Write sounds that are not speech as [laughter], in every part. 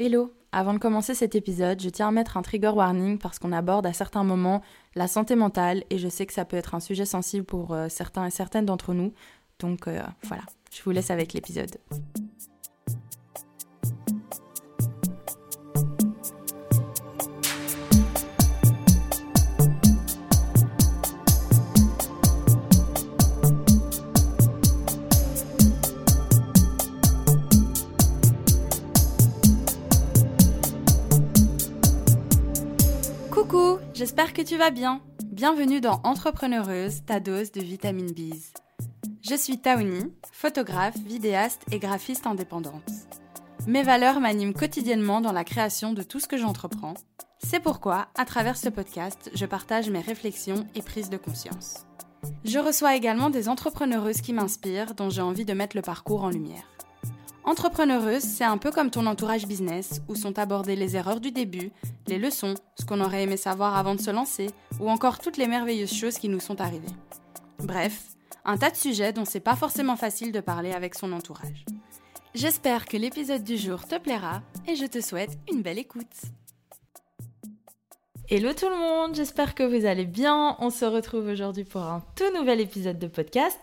Hello Avant de commencer cet épisode, je tiens à mettre un trigger warning parce qu'on aborde à certains moments la santé mentale et je sais que ça peut être un sujet sensible pour euh, certains et certaines d'entre nous. Donc euh, voilà, je vous laisse avec l'épisode. J'espère que tu vas bien. Bienvenue dans Entrepreneureuse, ta dose de vitamine B. Je suis Taoni, photographe, vidéaste et graphiste indépendante. Mes valeurs m'animent quotidiennement dans la création de tout ce que j'entreprends. C'est pourquoi, à travers ce podcast, je partage mes réflexions et prises de conscience. Je reçois également des entrepreneureuses qui m'inspirent, dont j'ai envie de mettre le parcours en lumière. Entrepreneureuse, c'est un peu comme ton entourage business, où sont abordées les erreurs du début, les leçons, ce qu'on aurait aimé savoir avant de se lancer, ou encore toutes les merveilleuses choses qui nous sont arrivées. Bref, un tas de sujets dont c'est pas forcément facile de parler avec son entourage. J'espère que l'épisode du jour te plaira et je te souhaite une belle écoute. Hello tout le monde, j'espère que vous allez bien. On se retrouve aujourd'hui pour un tout nouvel épisode de podcast.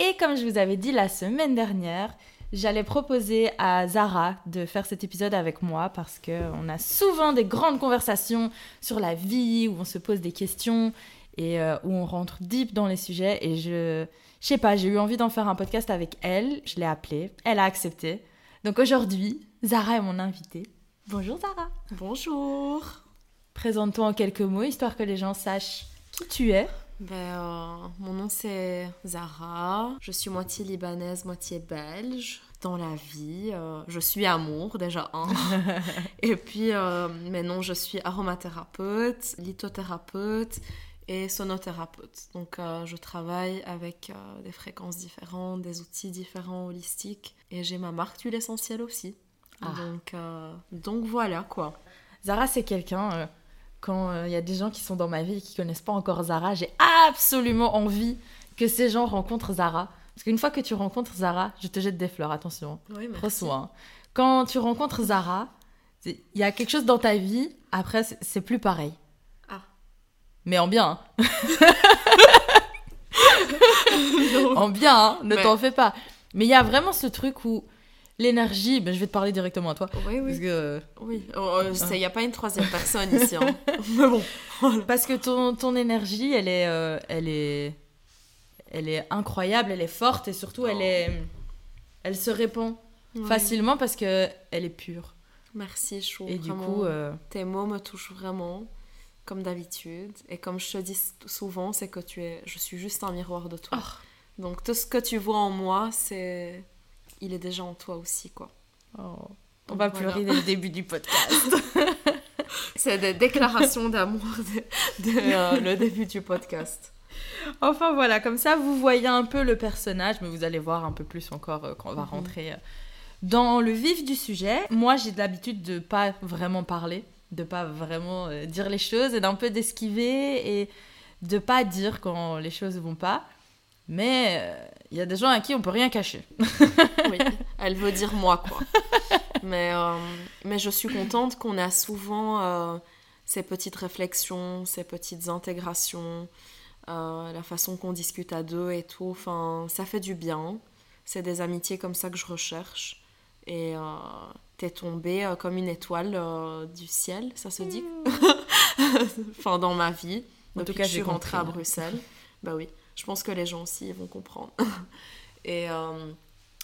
Et comme je vous avais dit la semaine dernière, j'allais proposer à Zara de faire cet épisode avec moi parce que on a souvent des grandes conversations sur la vie où on se pose des questions et euh, où on rentre deep dans les sujets et je je sais pas, j'ai eu envie d'en faire un podcast avec elle, je l'ai appelée, elle a accepté. Donc aujourd'hui, Zara est mon invitée. Bonjour Zara. Bonjour. Présente-toi en quelques mots histoire que les gens sachent qui tu es. Ben, euh, mon nom c'est Zara. Je suis moitié libanaise, moitié belge. Dans la vie, euh, je suis amour déjà [laughs] et puis euh, maintenant je suis aromathérapeute, lithothérapeute et sonothérapeute. Donc euh, je travaille avec euh, des fréquences différentes, des outils différents holistiques et j'ai ma marque d'huile essentielle aussi. Ah. Donc, euh, donc voilà quoi. Zara, c'est quelqu'un, quand il y a des gens qui sont dans ma vie et qui connaissent pas encore Zara, j'ai absolument envie que ces gens rencontrent Zara. Parce qu'une fois que tu rencontres Zara, je te jette des fleurs, attention. Oui, Reçois. hein. Quand tu rencontres Zara, il y a quelque chose dans ta vie, après, c'est- c'est plus pareil. Ah. Mais en bien. hein. [laughs] en bien, hein, ne Mais- t'en fais pas. Mais il y a vraiment ce truc où l'énergie, ben, je vais te parler directement à toi. Oui, Parce oui. que, Oui, il n'y a pas une troisième personne ici. hein. [laughs] Mais bon. parce que ton, ton énergie, elle est, euh, elle, est, elle est incroyable, elle est forte et surtout, elle, Oh. est, elle se répand facilement parce que elle est pure. Merci, Chou. Et du vraiment. coup, euh, Tes mots me touchent vraiment, comme d'habitude. Et comme je te dis souvent, c'est que tu es, je suis juste un miroir de toi. Oh. Donc tout ce que tu vois en moi, c'est, il est déjà en toi aussi, quoi. oh, on va voilà. pleurer dès le début du podcast. [laughs] C'est des déclarations d'amour dès [laughs] euh, le début du podcast. Enfin voilà, comme ça vous voyez un peu le personnage, mais vous allez voir un peu plus encore euh, quand on va Mhm. rentrer euh, dans le vif du sujet. Moi j'ai l'habitude de pas vraiment parler, de pas vraiment euh, dire les choses et d'un peu d'esquiver et de pas dire quand les choses vont pas. Mais euh, il y a des gens à qui on peut rien cacher. Oui, elle veut dire moi, quoi. Mais, euh, mais je suis contente qu'on a souvent euh, ces petites réflexions, ces petites intégrations, euh, la façon qu'on discute à deux et tout. Enfin, ça fait du bien. C'est des amitiés comme ça que je recherche. Et euh, t'es tombée euh, comme une étoile euh, du ciel, ça se dit? [laughs] Enfin, dans ma vie. En tout cas, je suis rentrée à. Bruxelles. bah oui, je pense que les gens aussi ils vont comprendre. [laughs] et, euh,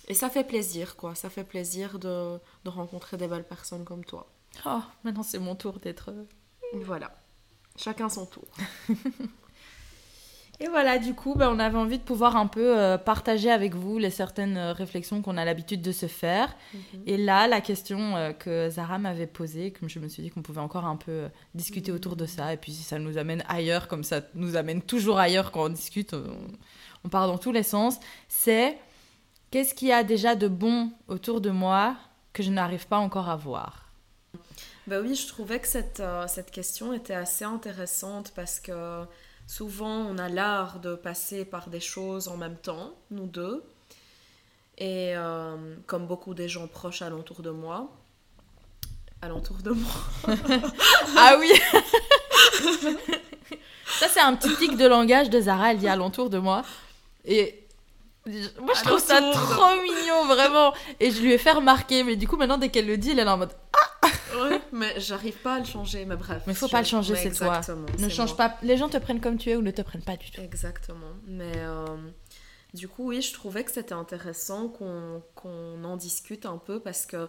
et ça fait plaisir, quoi. Ça fait plaisir de, de rencontrer des belles personnes comme toi. Oh, maintenant c'est mon tour d'être... euh, Voilà. Chacun son tour. [laughs] Et voilà, du coup, ben, on avait envie de pouvoir un peu euh, partager avec vous les certaines euh, réflexions qu'on a l'habitude de se faire. Et là, la question euh, que Zara m'avait posée, comme je me suis dit qu'on pouvait encore un peu discuter autour de ça, et puis si ça nous amène ailleurs, comme ça nous amène toujours ailleurs quand on discute, on, on part dans tous les sens, c'est qu'est-ce qu'il y a déjà de bon autour de moi que je n'arrive pas encore à voir? Bah oui, je trouvais que cette, cette question était assez intéressante parce que souvent on a l'art de passer par des choses en même temps, nous deux. Et euh, comme beaucoup des gens proches alentour de moi. alentour de moi. [laughs] ah oui Ça, c'est un petit tic de langage de Zara, elle dit alentour de moi. Et moi, je trouve ça trop mignon, vraiment. Et je lui ai fait remarquer, mais du coup, maintenant, dès qu'elle le dit, elle est en mode mais j'arrive pas à le changer, mais bref. Mais faut pas le changer, c'est toi. Ne change pas. Les gens te prennent comme tu es ou ne te prennent pas du tout. Exactement. Mais euh, du coup, oui, je trouvais que c'était intéressant qu'on en discute un peu parce que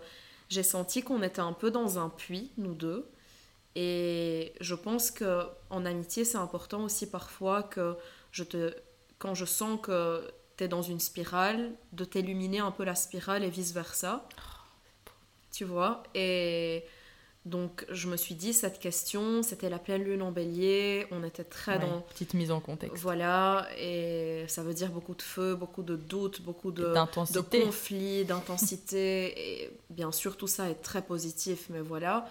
j'ai senti qu'on était un peu dans un puits, nous deux. Et je pense que en amitié, c'est important aussi parfois que je te, quand je sens que tu es dans une spirale, de t'illuminer un peu la spirale et vice versa. Tu vois? Et donc, je me suis dit, cette question, c'était la pleine lune en bélier, on était très dans... Petite mise en contexte. Voilà, et ça veut dire beaucoup de feu, beaucoup de doutes, beaucoup de, de conflits, d'intensité, [laughs] et bien sûr, tout ça est très positif, mais voilà.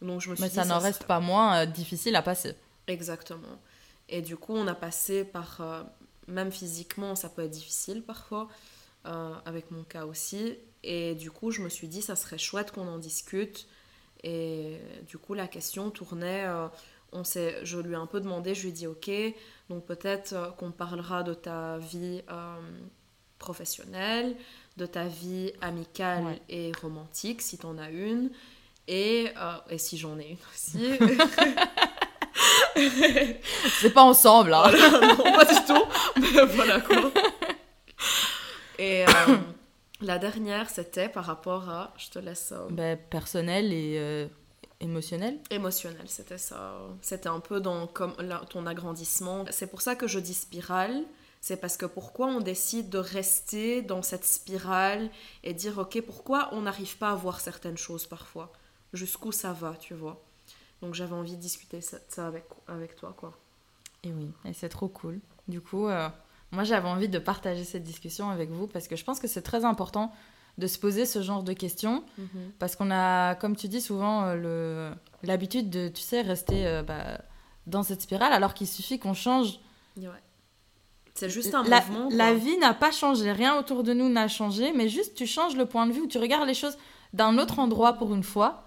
Donc, je me suis mais ça n'en reste pas moins euh, difficile à passer. Exactement. Et du coup, on a passé par... Euh, même physiquement, ça peut être difficile parfois, euh, avec mon cas aussi. Et du coup, je me suis dit, ça serait chouette qu'on en discute et du coup, la question tournait. Euh, on je lui ai un peu demandé, je lui ai dit ok, donc peut-être euh, qu'on parlera de ta vie euh, professionnelle, de ta vie amicale et romantique, si tu en as une, et, et si j'en ai une aussi. [laughs] [laughs] C'est pas ensemble, hein. non, pas du tout, mais [laughs] voilà quoi. Et, la dernière, c'était par rapport à, je te laisse ça. Ben, personnel et euh, émotionnel. Émotionnel, c'était ça. C'était un peu dans comme ton agrandissement. C'est pour ça que je dis spirale. C'est parce que pourquoi on décide de rester dans cette spirale et dire ok pourquoi on n'arrive pas à voir certaines choses parfois? Jusqu'où ça va tu vois? Donc j'avais envie de discuter ça, avec, avec toi quoi et oui et c'est trop cool du coup euh, moi, j'avais envie de partager cette discussion avec vous parce que je pense que c'est très important de se poser ce genre de questions mhm. parce qu'on a, comme tu dis, souvent euh, l'habitude de, tu sais, rester euh, bah, dans cette spirale alors qu'il suffit qu'on change. C'est juste un la, mouvement. La vie n'a pas changé, rien autour de nous n'a changé, mais juste tu changes le point de vue ou tu regardes les choses d'un autre endroit pour une fois.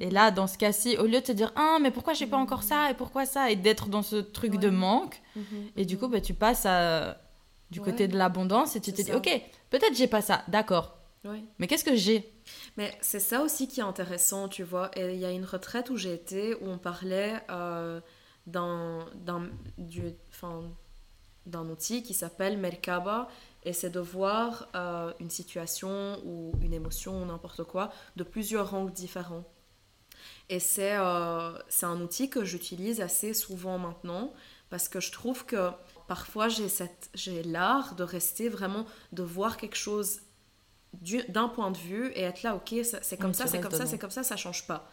Et là, dans ce cas-ci, au lieu de te dire ah mais pourquoi j'ai pas encore ça et pourquoi ça? et d'être dans ce truc de manque, mhm. et du coup bah, tu passes à du côté de l'abondance et tu te dis, ok, peut-être j'ai pas ça, d'accord. Mais qu'est-ce que j'ai? Mais c'est ça aussi qui est intéressant, tu vois. Il y a une retraite où j'ai été où on parlait euh, d'un outil qui s'appelle Merkaba et c'est de voir euh, une situation ou une émotion ou n'importe quoi de plusieurs angles différents. Et c'est euh, un outil que j'utilise assez souvent maintenant parce que je trouve que parfois j'ai l'art de rester vraiment, de voir quelque chose d'un point de vue et être là, ok, c'est comme, ça, c'est comme ça, c'est comme ça, ça change pas.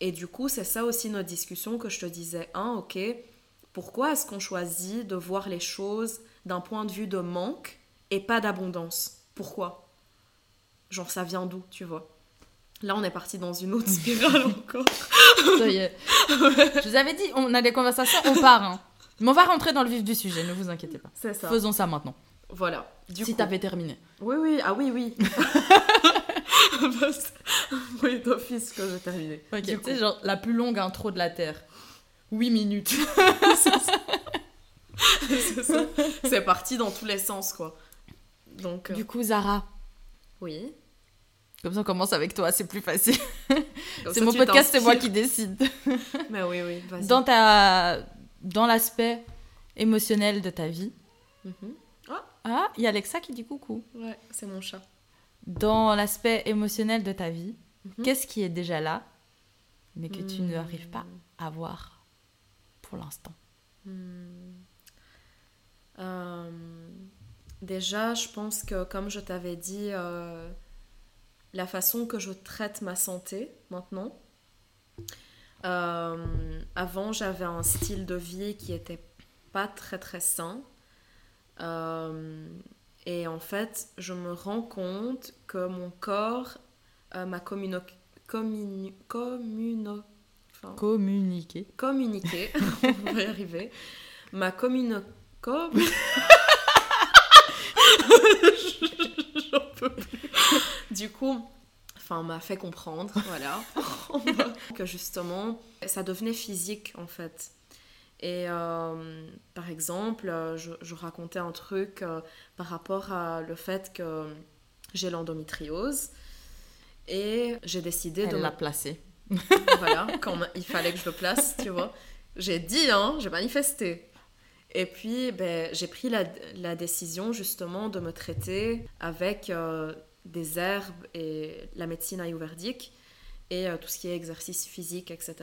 Et du coup, c'est ça aussi notre discussion que je te disais. Un, ok, pourquoi est-ce qu'on choisit de voir les choses d'un point de vue de manque et pas d'abondance Pourquoi? Genre, ça vient d'où, tu vois? Là, on est parti dans une autre [laughs] spirale encore. ça y est. Je vous avais dit, on a des conversations, on part. Hein. Mais on va rentrer dans le vif du sujet, ne vous inquiétez pas. C'est ça. Faisons ça maintenant. Voilà. Du si t'avais terminé. Oui, oui, ah oui, oui. [laughs] oui, d'office que j'ai terminé. Ok, tu sais, genre la plus longue intro de la Terre. 8 minutes. [laughs] c'est ça. C'est parti dans tous les sens, quoi. Donc, euh, Du coup, Zara. Oui. Comme ça, on commence avec toi, c'est plus facile. c'est mon podcast, c'est moi qui décide. Mais [laughs] oui, oui, Dans ta dans l'aspect émotionnel de ta vie. Mhm. Ah, il y a Alexa qui dit coucou. Ouais, c'est mon chat. Dans l'aspect émotionnel de ta vie, mhm. qu'est-ce qui est déjà là, mais que tu hmm. n'arrives pas à voir pour l'instant? Hmm. euh, Déjà, je pense que, comme je t'avais dit, euh, la façon que je traite ma santé maintenant, euh, avant, j'avais un style de vie qui était pas très très sain. Euh, et en fait, je me rends compte que mon corps m'a communo communiqué. Communiqué, [laughs] on va y arriver. M'a communiqué [laughs] peux plus. Du coup, enfin, m'a fait comprendre, [laughs] voilà, [laughs] que justement, ça devenait physique en fait. Et euh, par exemple, je, je, racontais un truc euh, par rapport à le fait que j'ai l'endométriose et j'ai décidé Elle de l'a placé. [laughs] voilà, quand il fallait que je le place, tu vois. J'ai dit, hein, j'ai manifesté. Et puis, ben, j'ai pris la, la, décision justement de me traiter avec euh, des herbes et la médecine ayurvédique et euh, tout ce qui est exercice physique, etc.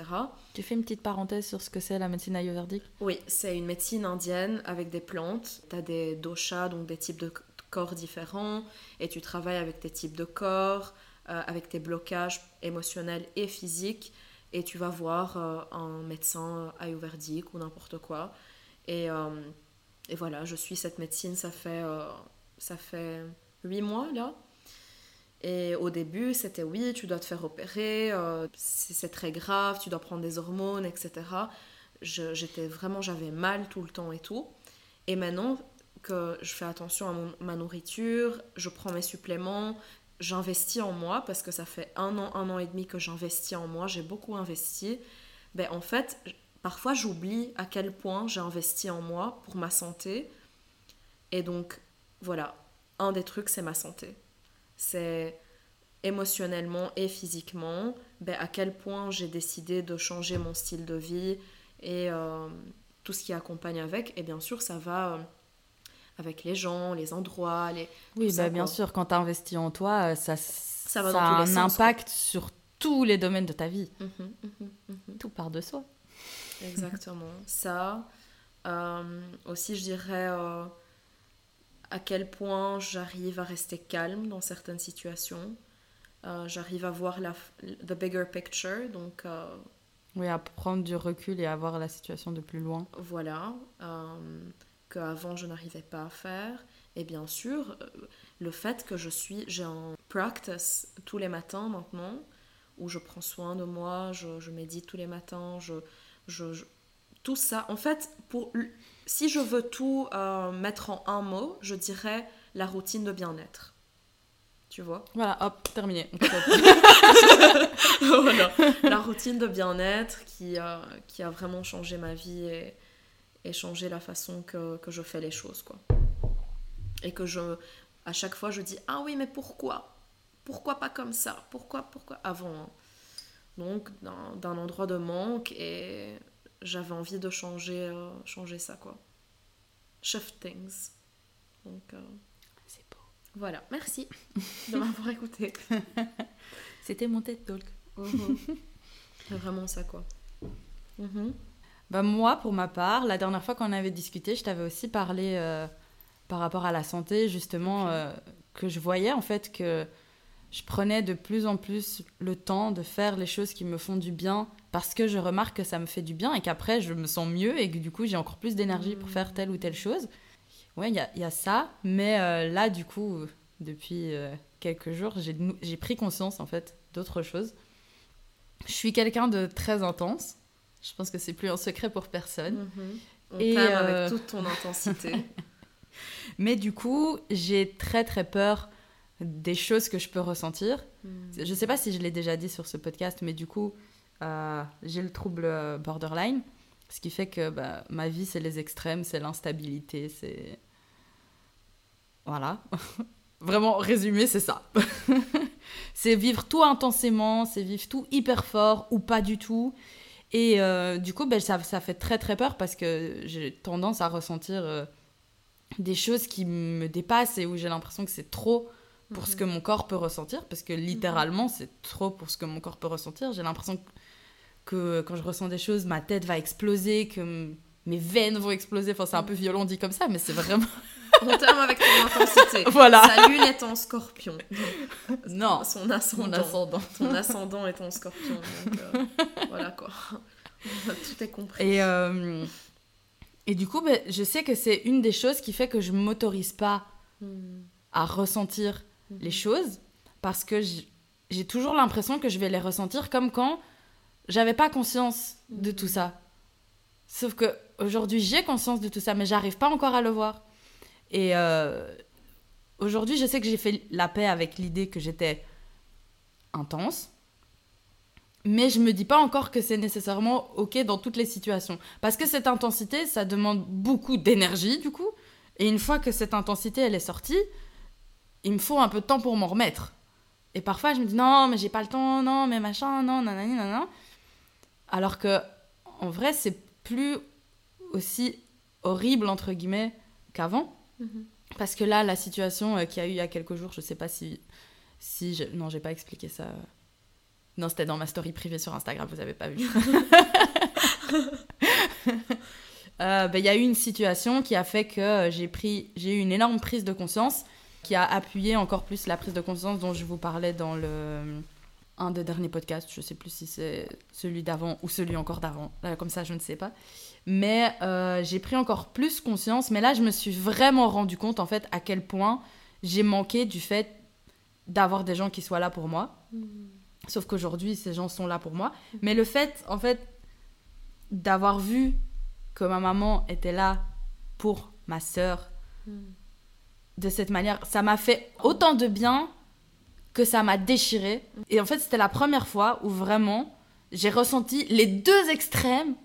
Tu fais une petite parenthèse sur ce que c'est la médecine ayurvédique? Oui, c'est une médecine indienne avec des plantes. Tu as des doshas, donc des types de corps différents, et tu travailles avec tes types de corps, euh, avec tes blocages émotionnels et physiques, et tu vas voir euh, un médecin ayurvédique ou n'importe quoi. Et, et, voilà, je suis cette médecine, ça fait, ça fait 8 mois là. Et au début, c'était oui, tu dois te faire opérer, c'est très grave, tu dois prendre des hormones, etc. J'étais vraiment, j'avais mal tout le temps et tout. Et maintenant que je fais attention à mon, ma nourriture, je prends mes suppléments, j'investis en moi parce que ça fait un an, un an et demi que j'investis en moi, j'ai beaucoup investi. Ben, en fait, parfois j'oublie à quel point j'ai investi en moi pour ma santé. Et donc, voilà, un des trucs, c'est ma santé. C'est émotionnellement et physiquement, ben, à quel point j'ai décidé de changer mon style de vie et euh, tout ce qui accompagne avec. Et bien sûr, ça va euh, avec les gens, les endroits, les... Oui, bah, bien sûr, quand tu investis en toi, ça, ça, va a un impact sur tous les domaines de ta vie. Mmh, mmh, mmh, tout part de soi. Exactement. ça. Euh, aussi, je dirais euh, à quel point j'arrive à rester calme dans certaines situations. Euh, j'arrive à voir la the bigger picture, donc... oui, à prendre du recul et à voir la situation de plus loin. Voilà qu'avant je n'arrivais pas à faire. Et bien sûr, euh, le fait que je suis, j'ai un practice tous les matins maintenant, où je prends soin de moi, je, je médite tous les matins, je, je, tout ça. En fait, pour, si je veux tout euh, mettre en un mot, je dirais la routine de bien-être. Tu vois? Voilà, hop, terminé. [laughs] voilà, la routine de bien-être qui, euh, qui a vraiment changé ma vie et, et changer la façon que, que, je fais les choses, quoi. Et que je, à chaque fois, je dis ah oui, mais pourquoi? Pourquoi pas comme ça? Pourquoi, pourquoi? Avant hein. Donc, d'un endroit de manque et j'avais envie de changer, euh, changer ça, quoi. Shift things. Donc, euh, c'est beau. Voilà, merci de m'avoir écouté. [laughs] C'était mon TED Talk. C'est vraiment ça, quoi. Mm bah moi, pour ma part, la dernière fois qu'on avait discuté, je t'avais aussi parlé euh, par rapport à la santé, justement, que je voyais en fait que je prenais de plus en plus le temps de faire les choses qui me font du bien parce que je remarque que ça me fait du bien et qu'après je me sens mieux et que du coup j'ai encore plus d'énergie pour faire telle ou telle chose. Ouais, il y, y a, ça, mais euh, là, du coup, depuis quelques jours, j'ai pris conscience en fait d'autre chose. Je suis quelqu'un de très intense je pense que c'est plus un secret pour personne. On et avec euh, toute ton intensité. [laughs] Mais du coup, j'ai très très peur des choses que je peux ressentir. Je mhm. Je sais pas si je l'ai déjà dit sur ce podcast, mais du coup, euh, j'ai le trouble euh, borderline. Ce qui fait que bah, ma vie, c'est les extrêmes, c'est l'instabilité, c'est... Voilà. [laughs] Vraiment, résumé, c'est ça. [laughs] c'est vivre tout intensément, c'est vivre tout hyper fort ou pas du tout. Et euh, du coup, ben, ça, ça, fait très très peur parce que j'ai tendance à ressentir euh, des choses qui me dépassent et où j'ai l'impression que c'est trop pour ce mhm. que mon corps peut ressentir. Parce que littéralement, c'est trop pour ce que mon corps peut ressentir. J'ai l'impression que, que, quand je ressens des choses, ma tête va exploser, que mes veines vont exploser. Enfin, c'est un peu mhm. violent dit comme ça, mais c'est vraiment. [laughs] On terme avec ton intensité. [laughs] Voilà. Sa lune est en scorpion. [laughs] non. Son ascendant. ascendant. Ton ascendant est en scorpion. Donc, euh, voilà quoi. Tout est compris. Et, euh, et du coup, ben, je sais que c'est une des choses qui fait que je m'autorise pas hmm. à ressentir les choses parce que j'ai toujours l'impression que je vais les ressentir comme quand j'avais pas conscience de tout ça. Sauf que aujourd'hui j'ai conscience de tout ça, mais j'arrive pas encore à le voir. Et euh, aujourd'hui, je sais que j'ai fait la paix avec l'idée que j'étais intense. Mais je me dis pas encore que c'est nécessairement ok dans toutes les situations. Parce que cette intensité, ça demande beaucoup d'énergie du coup. Et une fois que cette intensité, elle est sortie, il me faut un peu de temps pour m'en remettre. Et parfois, je me dis non, mais j'ai pas le temps, non, mais machin, non, nanani, nanana. Alors que, en vrai, c'est plus aussi horrible, entre guillemets, qu'avant. Mhm. Parce que là, la situation euh, qu'il y a eu il y a quelques jours, je sais pas si. si je... Non, j'ai pas expliqué ça. Non, c'était dans ma story privée sur Instagram, vous avez pas vu. [laughs] Euh, ben, Il y a eu une situation qui a fait que euh, j'ai pris, j'ai eu une énorme prise de conscience qui a appuyé encore plus la prise de conscience dont je vous parlais dans le un des derniers podcasts. Je sais plus si c'est celui d'avant ou celui encore d'avant. Là, Comme ça, je ne sais pas. Mais euh, j'ai pris encore plus conscience. Mais là, je me suis vraiment rendu compte en fait à quel point j'ai manqué du fait d'avoir des gens qui soient là pour moi. Sauf qu'aujourd'hui, ces gens sont là pour moi. Mais le fait, en fait, d'avoir vu que ma maman était là pour ma sœur de cette manière, ça m'a fait autant de bien que ça m'a déchiré. Et en fait, c'était la première fois où vraiment j'ai ressenti les deux extrêmes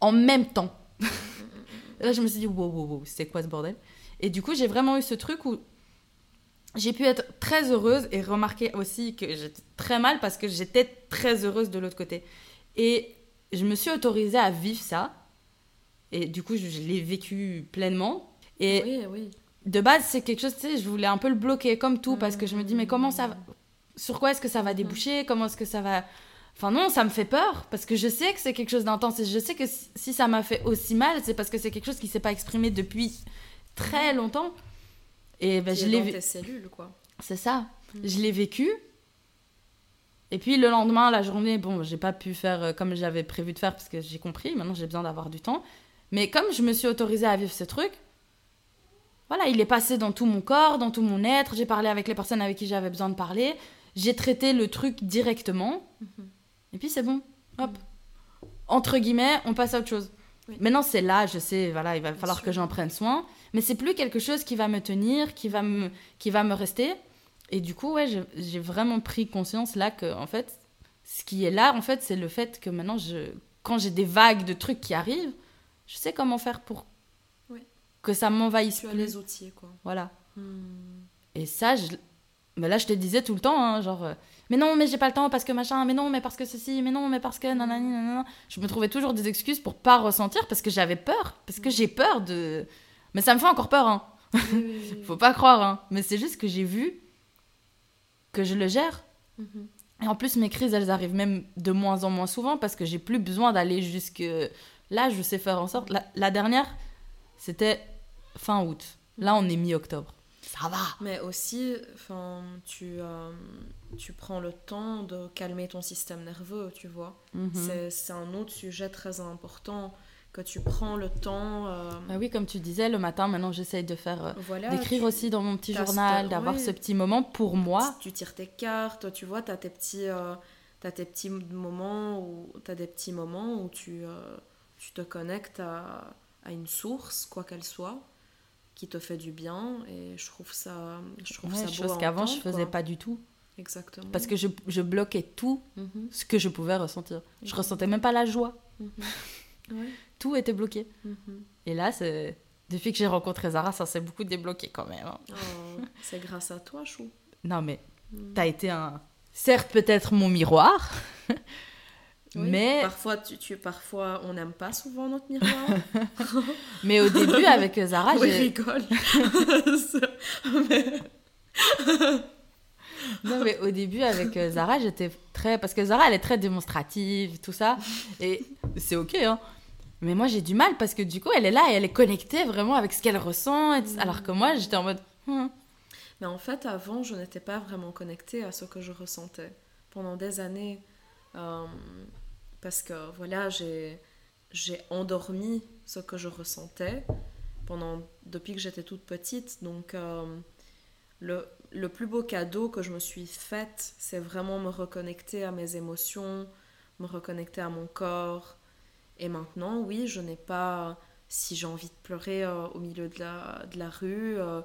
en même temps. [laughs] Là, je me suis dit, wow, wow, wow, c'est quoi ce bordel? Et du coup, j'ai vraiment eu ce truc où j'ai pu être très heureuse et remarquer aussi que j'étais très mal parce que j'étais très heureuse de l'autre côté. Et je me suis autorisée à vivre ça. Et du coup, je, l'ai vécu pleinement. Et Oui, oui. De base, c'est quelque chose, tu sais, je voulais un peu le bloquer comme tout parce que je me dis, mais comment ça va... Sur quoi est-ce que ça va déboucher? Comment est-ce que ça va... Enfin non, ça me fait peur parce que je sais que c'est quelque chose d'intense et je sais que si, ça m'a fait aussi mal, c'est parce que c'est quelque chose qui s'est pas exprimé depuis très longtemps. Et ben, je l'ai vu- cellules, quoi. c'est ça. Je l'ai vécu. Et puis le lendemain, la journée, bon, j'ai pas pu faire euh, comme j'avais prévu de faire parce que j'ai compris. Maintenant, j'ai besoin d'avoir du temps. Mais comme je me suis autorisée à vivre ce truc, voilà, il est passé dans tout mon corps, dans tout mon être. J'ai parlé avec les personnes avec qui j'avais besoin de parler. J'ai traité le truc directement. Mhm. Et puis c'est bon. Hop. Entre guillemets, on passe à autre chose. Oui. Maintenant, c'est là, je sais, voilà, il va Bien falloir sûr. que j'en prenne soin. Mais c'est plus quelque chose qui va me tenir, qui va me, qui va me rester. Et du coup, ouais, j'ai vraiment pris conscience là que, en fait, ce qui est là, en fait, c'est le fait que maintenant, je, quand j'ai des vagues de trucs qui arrivent, je sais comment faire pour. Que ça m'envahisse Tu as plus. les outils, quoi. Voilà. Hmm. Et ça, je... mais là, je te disais tout le temps, hein, genre, euh, mais non, mais j'ai pas le temps parce que machin, mais non, mais parce que ceci, mais non, mais parce que nanani, nanana. Je me trouvais toujours des excuses pour pas ressentir parce que j'avais peur, parce que j'ai peur de. Mais ça me fait encore peur, hein. [laughs] Oui. Faut pas croire, hein. Mais c'est juste que j'ai vu que je le gère. Mhm. Et en plus, mes crises, elles arrivent même de moins en moins souvent parce que j'ai plus besoin d'aller jusque là. Je sais faire en sorte. La, la dernière, c'était fin août. Là, on est mi-octobre. Ça va. Mais aussi, enfin, tu, euh, tu prends le temps de calmer ton système nerveux, tu vois. Mhm. C'est- C'est un autre sujet très important que tu prends le temps. euh, Bah oui, comme tu disais, le matin, maintenant, j'essaye de faire. euh, voilà, d'écrire tu- aussi dans mon petit journal, d'avoir oui. ce petit moment pour moi. Tu tires tes cartes, tu vois, tu as tes petits, euh, t'as tes petits moments où t'as des petits moments où tu, euh, tu te connectes à, à une source, quoi qu'elle soit, qui te fait du bien. Et je trouve ça, je trouve Ouais, ça beau chose qu'avant, je faisais quoi. pas du tout. Exactement. Parce que je, je bloquais tout Mhm, ce que je pouvais ressentir. Je Mhm. ressentais même pas la joie. mhm. Ouais, [laughs] Tout était bloqué. mhm. Et là, c'est. Depuis que j'ai rencontré Zara, ça s'est beaucoup débloqué quand même. hein. Oh, c'est grâce à toi, Chou. Non, mais Mm. t'as été un. Certes, peut-être mon miroir, [laughs] Oui, mais, Parfois, tu, tu- parfois, on n'aime pas souvent notre miroir. [laughs] mais au début, [laughs] avec Zara, oui, j'ai. rigole. [laughs] Mais- Non, mais au début, avec euh, Zara, j'étais très. Parce que Zara, elle est très démonstrative, tout ça. Et c'est ok, hein. Mais moi, j'ai du mal parce que du coup, elle est là et elle est connectée vraiment avec ce qu'elle ressent. tout- Alors que moi, j'étais en mode. Hmm. Mais en fait, avant, je n'étais pas vraiment connectée à ce que je ressentais pendant des années. Euh, parce que, voilà, j'ai, endormi ce que je ressentais pendant, depuis que j'étais toute petite. Donc, euh, le, le plus beau cadeau que je me suis fait, c'est vraiment me reconnecter à mes émotions, me reconnecter à mon corps. Et maintenant, oui, je n'ai pas... Si j'ai envie de pleurer euh, au milieu de la, de la rue, euh,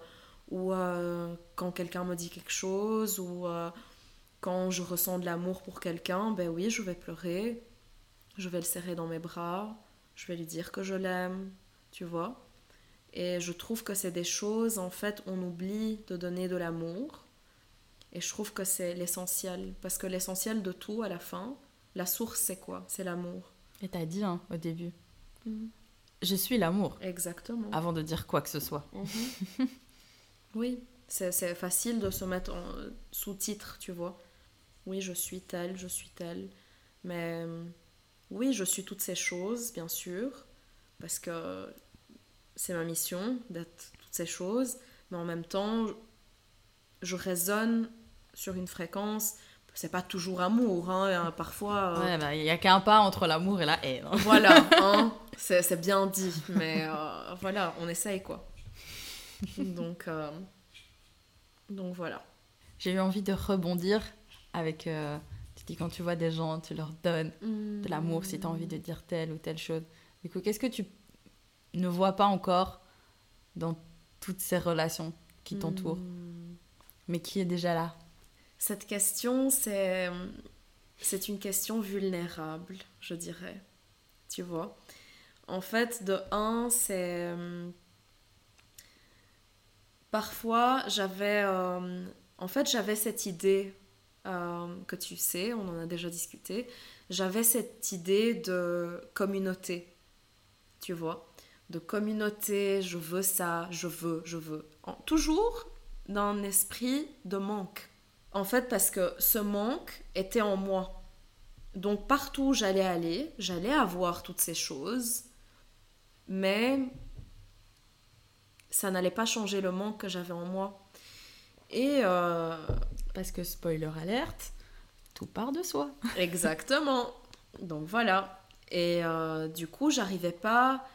ou quand quelqu'un me dit quelque chose, ou, quand je ressens de l'amour pour quelqu'un, ben oui, je vais pleurer, je vais le serrer dans mes bras, je vais lui dire que je l'aime, tu vois. Et je trouve que c'est des choses, en fait, on oublie de donner de l'amour. Et je trouve que c'est l'essentiel. Parce que l'essentiel de tout, à la fin, la source, c'est quoi? C'est l'amour. Et t'as dit hein, au début, je suis l'amour. Exactement. Avant de dire quoi que ce soit. Mhm. [laughs] oui, c'est facile de se mettre en sous-titre, tu vois. Oui, je suis telle, je suis telle. Mais euh, oui, je suis toutes ces choses, bien sûr, parce que c'est ma mission d'être toutes ces choses. Mais en même temps, je résonne sur une fréquence. C'est pas toujours amour, hein, parfois. euh, Ouais, bah, il y a qu'un pas entre l'amour et la haine. hein. Voilà, [laughs] hein, c'est c'est bien dit, mais euh, voilà, on essaye quoi. Donc, euh, donc voilà. J'ai eu envie de rebondir avec. Tu quand tu vois des gens, tu leur donnes de l'amour si tu as envie de dire telle ou telle chose. Du coup, qu'est-ce que tu ne vois pas encore dans toutes ces relations qui t'entourent, mais qui est déjà là? Cette question, c'est c'est une question vulnérable, je dirais. Tu vois? En fait, de un, c'est. euh, Parfois, j'avais. euh, En fait, j'avais cette idée euh, que tu sais, on en a déjà discuté. J'avais cette idée de communauté. Tu vois De communauté, je veux ça, je veux, je veux. En- toujours dans un esprit de manque. En fait, parce que ce manque était en moi. Donc partout où j'allais aller, j'allais avoir toutes ces choses, mais ça n'allait pas changer le manque que j'avais en moi. Et euh, Parce que, spoiler alerte, tout part de soi. [laughs] exactement. Donc voilà. Et euh, du coup, j'arrivais pas,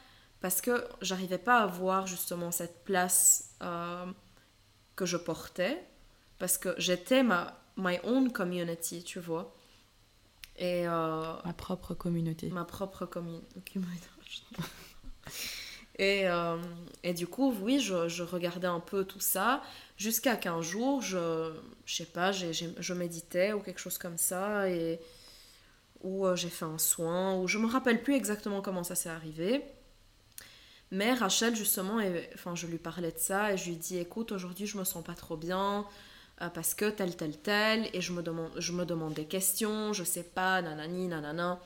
parce que j'arrivais pas à voir justement cette place euh, que je portais, parce que j'étais ma my own community, tu vois. Et euh, Ma propre communauté. ma propre commu- [laughs] communauté. Et, et du coup, oui, je, je regardais un peu tout ça, jusqu'à qu'un jour, je, je sais pas, je méditais ou quelque chose comme ça, et ou euh, j'ai fait un soin, ou je me rappelle plus exactement comment ça s'est arrivé. Mais Rachel, justement, et- enfin, je lui parlais de ça, et je lui dis, écoute, aujourd'hui, je me sens pas trop bien, euh, parce que tel, tel, tel, et je me demande, je me demande des questions, je sais pas, nanani, nanana.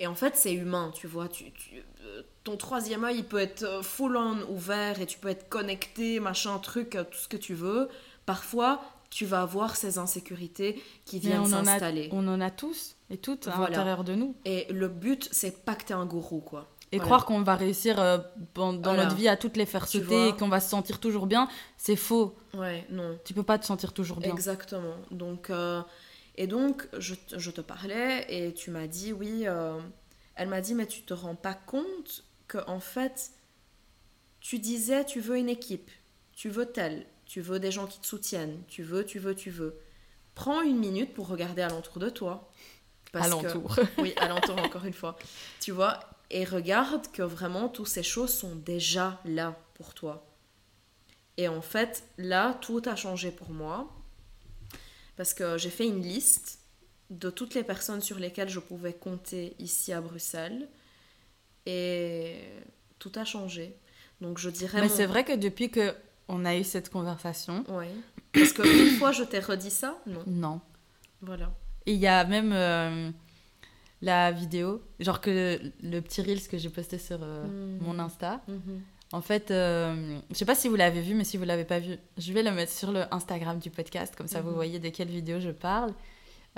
Et en fait, c'est humain, tu vois. Tu, tu- euh, ton troisième œil, il peut être euh, full on ouvert et tu peux être connecté, machin, truc, euh, tout ce que tu veux. Parfois, tu vas avoir ces insécurités qui viennent s'installer. on en a tous et toutes à Voilà. l'intérieur de nous. Et le but, c'est pas que t'es un gourou, quoi. Et Voilà. croire qu'on va réussir euh, dans Voilà. notre vie à toutes les faire sauter et qu'on va se sentir toujours bien, c'est faux. Ouais, non. Tu peux pas te sentir toujours bien. Exactement. Donc, euh, et donc, je, te- je te parlais et tu m'as dit, oui, euh, elle m'a dit, mais tu te rends pas compte que, en fait, tu disais, tu veux une équipe, tu veux tel, tu veux des gens qui te soutiennent, tu veux, tu veux, tu veux. Prends une minute pour regarder alentour de toi. Parce que- Alentour. [laughs] oui, alentour, encore une fois. Tu vois, et regarde que vraiment, toutes ces choses sont déjà là pour toi. Et en fait, là, tout a changé pour moi. Parce que j'ai fait une liste de toutes les personnes sur lesquelles je pouvais compter ici à Bruxelles. Et tout a changé. Donc je dirais... Mais mon- c'est vrai que depuis que on a eu cette conversation, Ouais. Parce qu'une fois je t'ai redit ça? Non. non. Voilà. Et il y a même euh, la vidéo, genre que le petit reels que j'ai posté sur euh, Mhm. mon Insta. Mhm. En fait, euh, je sais pas si vous l'avez vu, mais si vous l'avez pas vu, je vais le mettre sur le Instagram du podcast, comme ça vous Mhm. voyez de quelle vidéo je parle.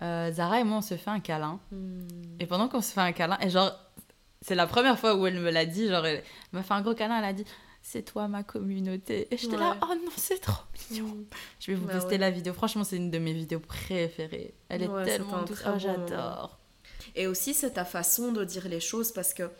Euh, Zara et moi, on se fait un câlin. Mhm. Et pendant qu'on se fait un câlin, et genre, c'est la première fois où elle me l'a dit, genre, elle m'a fait un gros câlin, elle a dit c'est toi ma communauté. Et j'étais là, Ouais. oh non, c'est trop mignon. Mhm. Je vais vous Bah poster ouais. la vidéo. Franchement, c'est une de mes vidéos préférées. Elle est Ouais, tellement douce. Oh, bon j'adore. Et aussi, c'est ta façon de dire les choses parce que,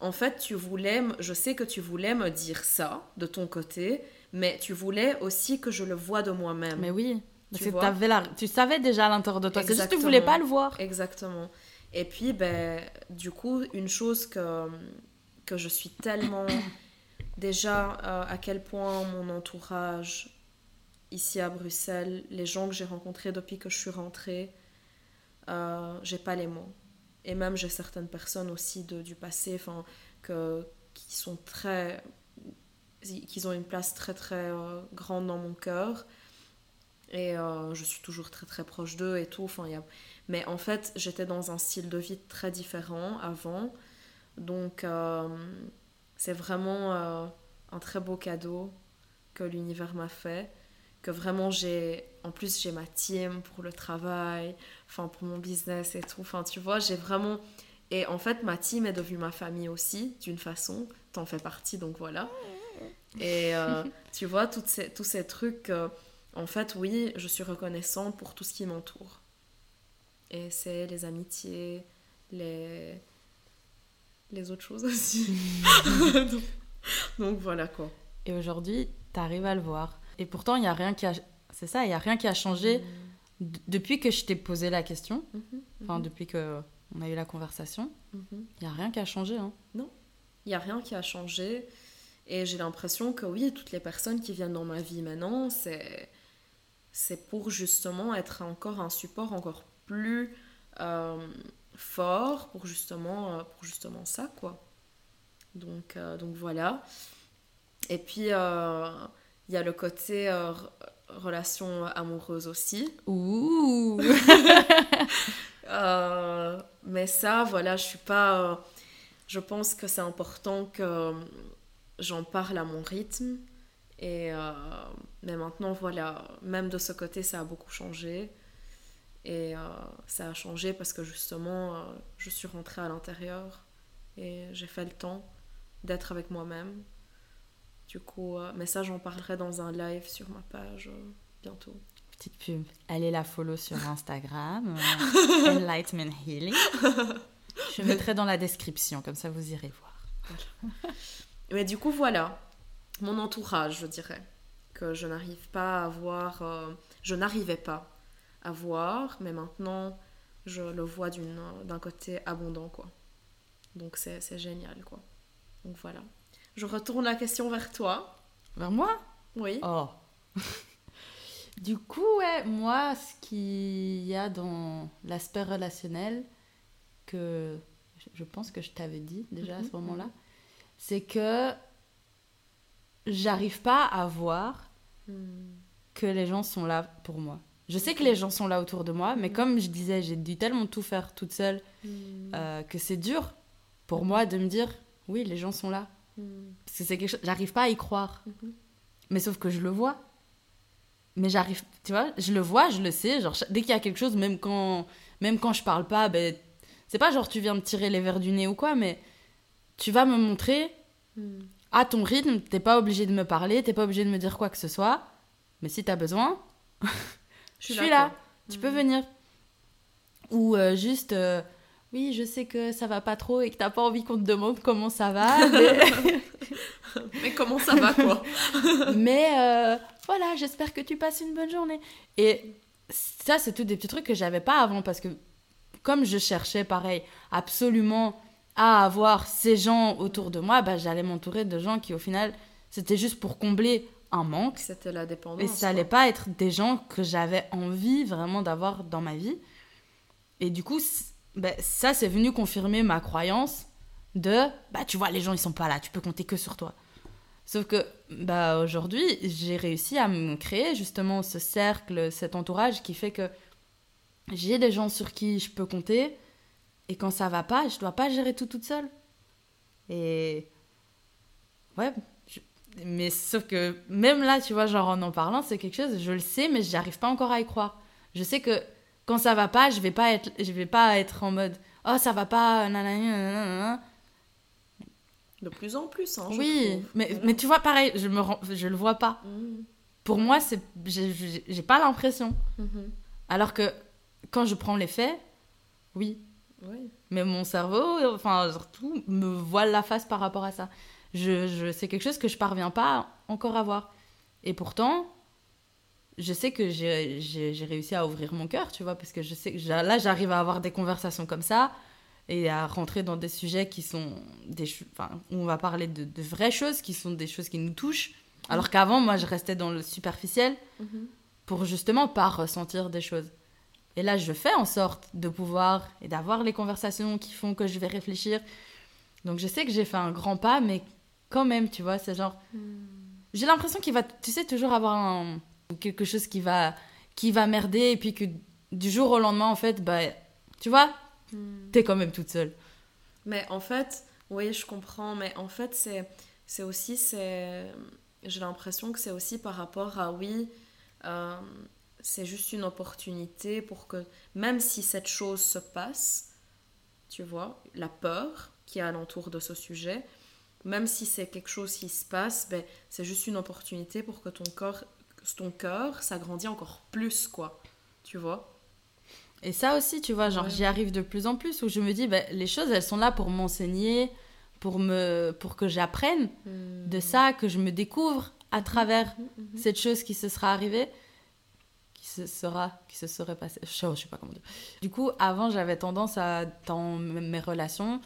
en fait, tu voulais, je sais que tu voulais me dire ça de ton côté, mais tu voulais aussi que je le vois de moi-même. Mais oui, parce Tu que la... tu savais déjà à l'intérieur de toi. C'est juste que tu voulais pas le voir. Exactement. Et puis, ben, du coup, une chose que, que je suis tellement. [coughs] Déjà, euh, à quel point mon entourage ici à Bruxelles, les gens que j'ai rencontrés depuis que je suis rentrée, euh, j'ai pas les mots. Et même j'ai certaines personnes aussi de, du passé enfin, que, qui sont très. qui ont une place très très euh, grande dans mon cœur. Et euh, je suis toujours très très proche d'eux et tout. Enfin, y a... Mais en fait, j'étais dans un style de vie très différent avant. Donc, euh, c'est vraiment un très beau cadeau que l'univers m'a fait. Que vraiment, j'ai. En plus, j'ai ma team pour le travail, enfin, pour mon business et tout. Enfin, tu vois, j'ai vraiment. Et en fait, ma team est devenue ma famille aussi, d'une façon. T'en fais partie, donc voilà. Et euh, [laughs] tu vois, toutes ces, tous ces trucs. euh, en fait, oui, je suis reconnaissante pour tout ce qui m'entoure. Et c'est les amitiés, les, les autres choses aussi. [laughs] [laughs] donc, donc voilà quoi. Et aujourd'hui, tu arrives à le voir. Et pourtant, il n'y a rien qui a... C'est ça, il n'y a rien qui a changé d- depuis que je t'ai posé la question. Mhm, Enfin, mhm, depuis que on a eu la conversation. mhm. Il n'y a rien qui a changé. Hein. Il n'y a rien qui a changé. Et j'ai l'impression que oui, toutes les personnes qui viennent dans ma vie maintenant, c'est, c'est pour justement être encore un support encore plus euh, fort pour justement, euh, pour justement ça, quoi. Donc, euh, donc voilà. Et puis, euh, il y a le côté euh, re- relation amoureuse aussi. Ouh [laughs] Euh, mais ça, voilà, je suis pas. euh, je pense que c'est important que j'en parle à mon rythme. Et mais maintenant, voilà, même de ce côté, ça a beaucoup changé. Et ça a changé parce que justement, je suis rentrée à l'intérieur et j'ai fait le temps d'être avec moi-même. Du coup, euh, mais ça, j'en parlerai dans un live sur ma page euh, bientôt. Petite pub. Allez la follow sur Instagram. euh, [laughs] Enlightenment Healing. Je mettrai dans la description, comme ça vous irez voir. Mais du coup, voilà, mon entourage, je dirais, que je n'arrive pas à voir, euh, je n'arrivais pas à voir, mais maintenant, je le vois d'un côté abondant, quoi. Donc, c'est c'est génial, quoi. Donc, voilà. Je retourne la question vers toi. Vers moi? Oui. Oh. [laughs] du coup, ouais, moi, ce qu'il y a dans l'aspect relationnel, que je- pense que je t'avais dit déjà à ce Mhm, moment-là, mhm. c'est que j'arrive pas à voir Hmm. que les gens sont là pour moi. Je sais que les gens sont là autour de moi, mais Mhm. comme je disais, j'ai dû tellement tout faire toute seule Hmm. euh, que c'est dur pour moi de me dire oui, les gens sont là. Hmm. Parce que c'est quelque chose, j'arrive pas à y croire. Mhm. Mais sauf que je le vois. Mais j'arrive, tu vois, je le vois, je le sais. Genre, dès qu'il y a quelque chose, même quand, même quand je parle pas, ben, c'est pas genre tu viens me tirer les verres du nez ou quoi, mais tu vas me montrer Hmm. à ton rythme. T'es pas obligé de me parler, t'es pas obligé de me dire quoi que ce soit. Mais si t'as besoin, [laughs] je suis là. Tu peux venir. Ou euh, juste, euh, oui, je sais que ça va pas trop et que t'as pas envie qu'on te demande comment ça va. [laughs] mais- [laughs] Mais comment ça va, quoi [laughs] Mais euh, voilà, j'espère que tu passes une bonne journée. Et ça, c'est tout des petits trucs que j'avais pas avant parce que comme je cherchais, pareil, absolument à avoir ces gens autour de moi, bah, j'allais m'entourer de gens qui, au final, c'était juste pour combler un manque. C'était la dépendance. Et ça quoi. allait pas être des gens que j'avais envie vraiment d'avoir dans ma vie. Et du coup, ben, ça, c'est venu confirmer ma croyance de bah tu vois les gens ils sont pas là tu peux compter que sur toi. Sauf que bah aujourd'hui j'ai réussi à me créer justement ce cercle cet entourage qui fait que j'ai des gens sur qui je peux compter et quand ça va pas je dois pas gérer tout toute seule. Et ouais mais sauf que même là tu vois genre en en parlant c'est quelque chose je le sais mais j'arrive pas encore à y croire. Je sais que quand ça va pas je vais pas être je vais pas être en mode oh ça va pas nanana. De plus en plus, hein, oui mais, Voilà. mais tu vois pareil je me rends- je le vois pas Hmm. pour moi c'est j'ai- pas l'impression Mhm. alors que quand je prends les faits oui Oui. mais mon cerveau enfin surtout me voile la face par rapport à ça je, je c'est quelque chose que je parviens pas encore à voir et pourtant je sais que j'ai réussi à ouvrir mon cœur tu vois parce que je sais que là j'arrive à avoir des conversations comme ça et à rentrer dans des sujets qui sont des enfin où on va parler de, de vraies choses qui sont des choses qui nous touchent alors qu'avant moi je restais dans le superficiel Mhm. pour justement pas ressentir des choses Et là, je fais en sorte de pouvoir et d'avoir les conversations qui font que je vais réfléchir. Donc, je sais que j'ai fait un grand pas, mais quand même, tu vois, c'est genre. J'ai l'impression qu'il va, tu sais, toujours avoir un- quelque chose qui va, qui va merder, et puis que du jour au lendemain, en fait, bah, tu vois, t'es quand même toute seule. Mais en fait, oui, je comprends, mais en fait, c'est, c'est aussi, c'est, j'ai l'impression que c'est aussi par rapport à, oui, euh, c'est juste une opportunité pour que, même si cette chose se passe, tu vois, la peur qui est alentour de ce sujet, même si c'est quelque chose qui se passe, ben, c'est juste une opportunité pour que ton corps, ton cœur s'agrandit encore plus, quoi, tu vois? Et ça aussi, tu vois, genre, Ouais. j'y arrive de plus en plus, où je me dis, bah, les choses, elles sont là pour m'enseigner, pour, me, pour que j'apprenne de ça, que je me découvre à travers cette chose qui se sera arrivée, qui se sera, qui se serait passée. Je sais, je sais pas comment dire. Du coup, avant, j'avais tendance à, dans mes relations,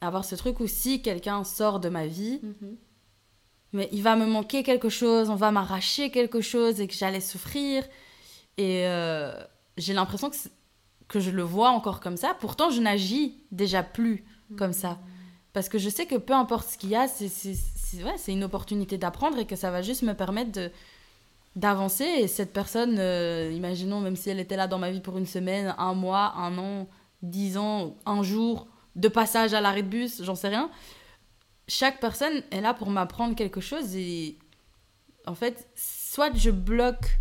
à avoir ce truc où si quelqu'un sort de ma vie. Mais il va me manquer quelque chose, on va m'arracher quelque chose et que j'allais souffrir. Et euh, j'ai l'impression que, que je le vois encore comme ça. Pourtant, je n'agis déjà plus comme ça. Parce que je sais que peu importe ce qu'il y a, c'est ouais, une opportunité d'apprendre et que ça va juste me permettre d'avancer. Et cette personne, euh, imaginons, même si elle était là dans ma vie pour une semaine, un mois, un an, dix ans, un jour, de passage à l'arrêt de bus, j'en sais rien. Chaque personne est là pour m'apprendre quelque chose et en fait, soit je bloque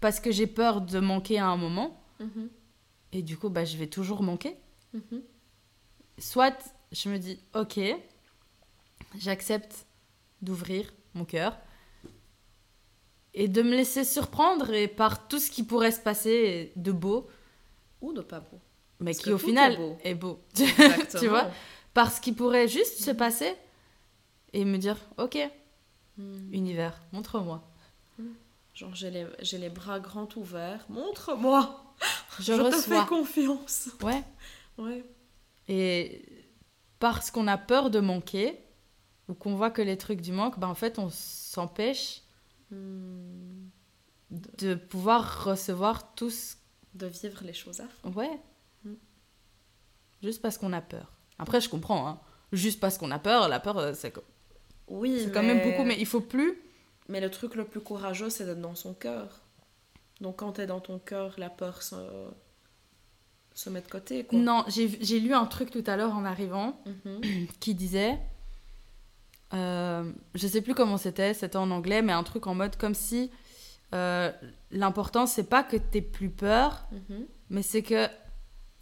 parce que j'ai peur de manquer à un moment Mhm. et du coup, bah, je vais toujours manquer. Mhm. Soit je me dis, ok, j'accepte d'ouvrir mon cœur et de me laisser surprendre et par tout ce qui pourrait se passer de beau, Ou de pas beau. mais Parce qui au final est beau. est beau. [laughs] Tu vois? Par ce qui pourrait juste se passer et me dire, ok, Mm. univers, montre-moi. Genre, j'ai les, j'ai les bras grands ouverts. Montre-moi Je, Je, te fais confiance. Ouais. Ouais. Et parce qu'on a peur de manquer, ou qu'on voit que les trucs du manque, ben en fait, on s'empêche Mm. de pouvoir recevoir tout ce... De vivre les choses à fond. Ouais. Mm. Juste parce qu'on a peur. Après, je comprends, hein. Juste parce qu'on a peur, la peur, euh, c'est Oui, quand même beaucoup, mais il faut plus... Mais le truc le plus courageux, c'est d'être dans son cœur. Donc quand t'es dans ton cœur, la peur se, se met de côté, quoi. Non, j'ai j'ai lu un truc tout à l'heure en arrivant Mhm. [clears throat] qui disait... euh, je sais plus comment c'était, c'était en anglais, mais un truc en mode comme si... euh, L'important, c'est pas que t'aies plus peur, Mhm. mais c'est que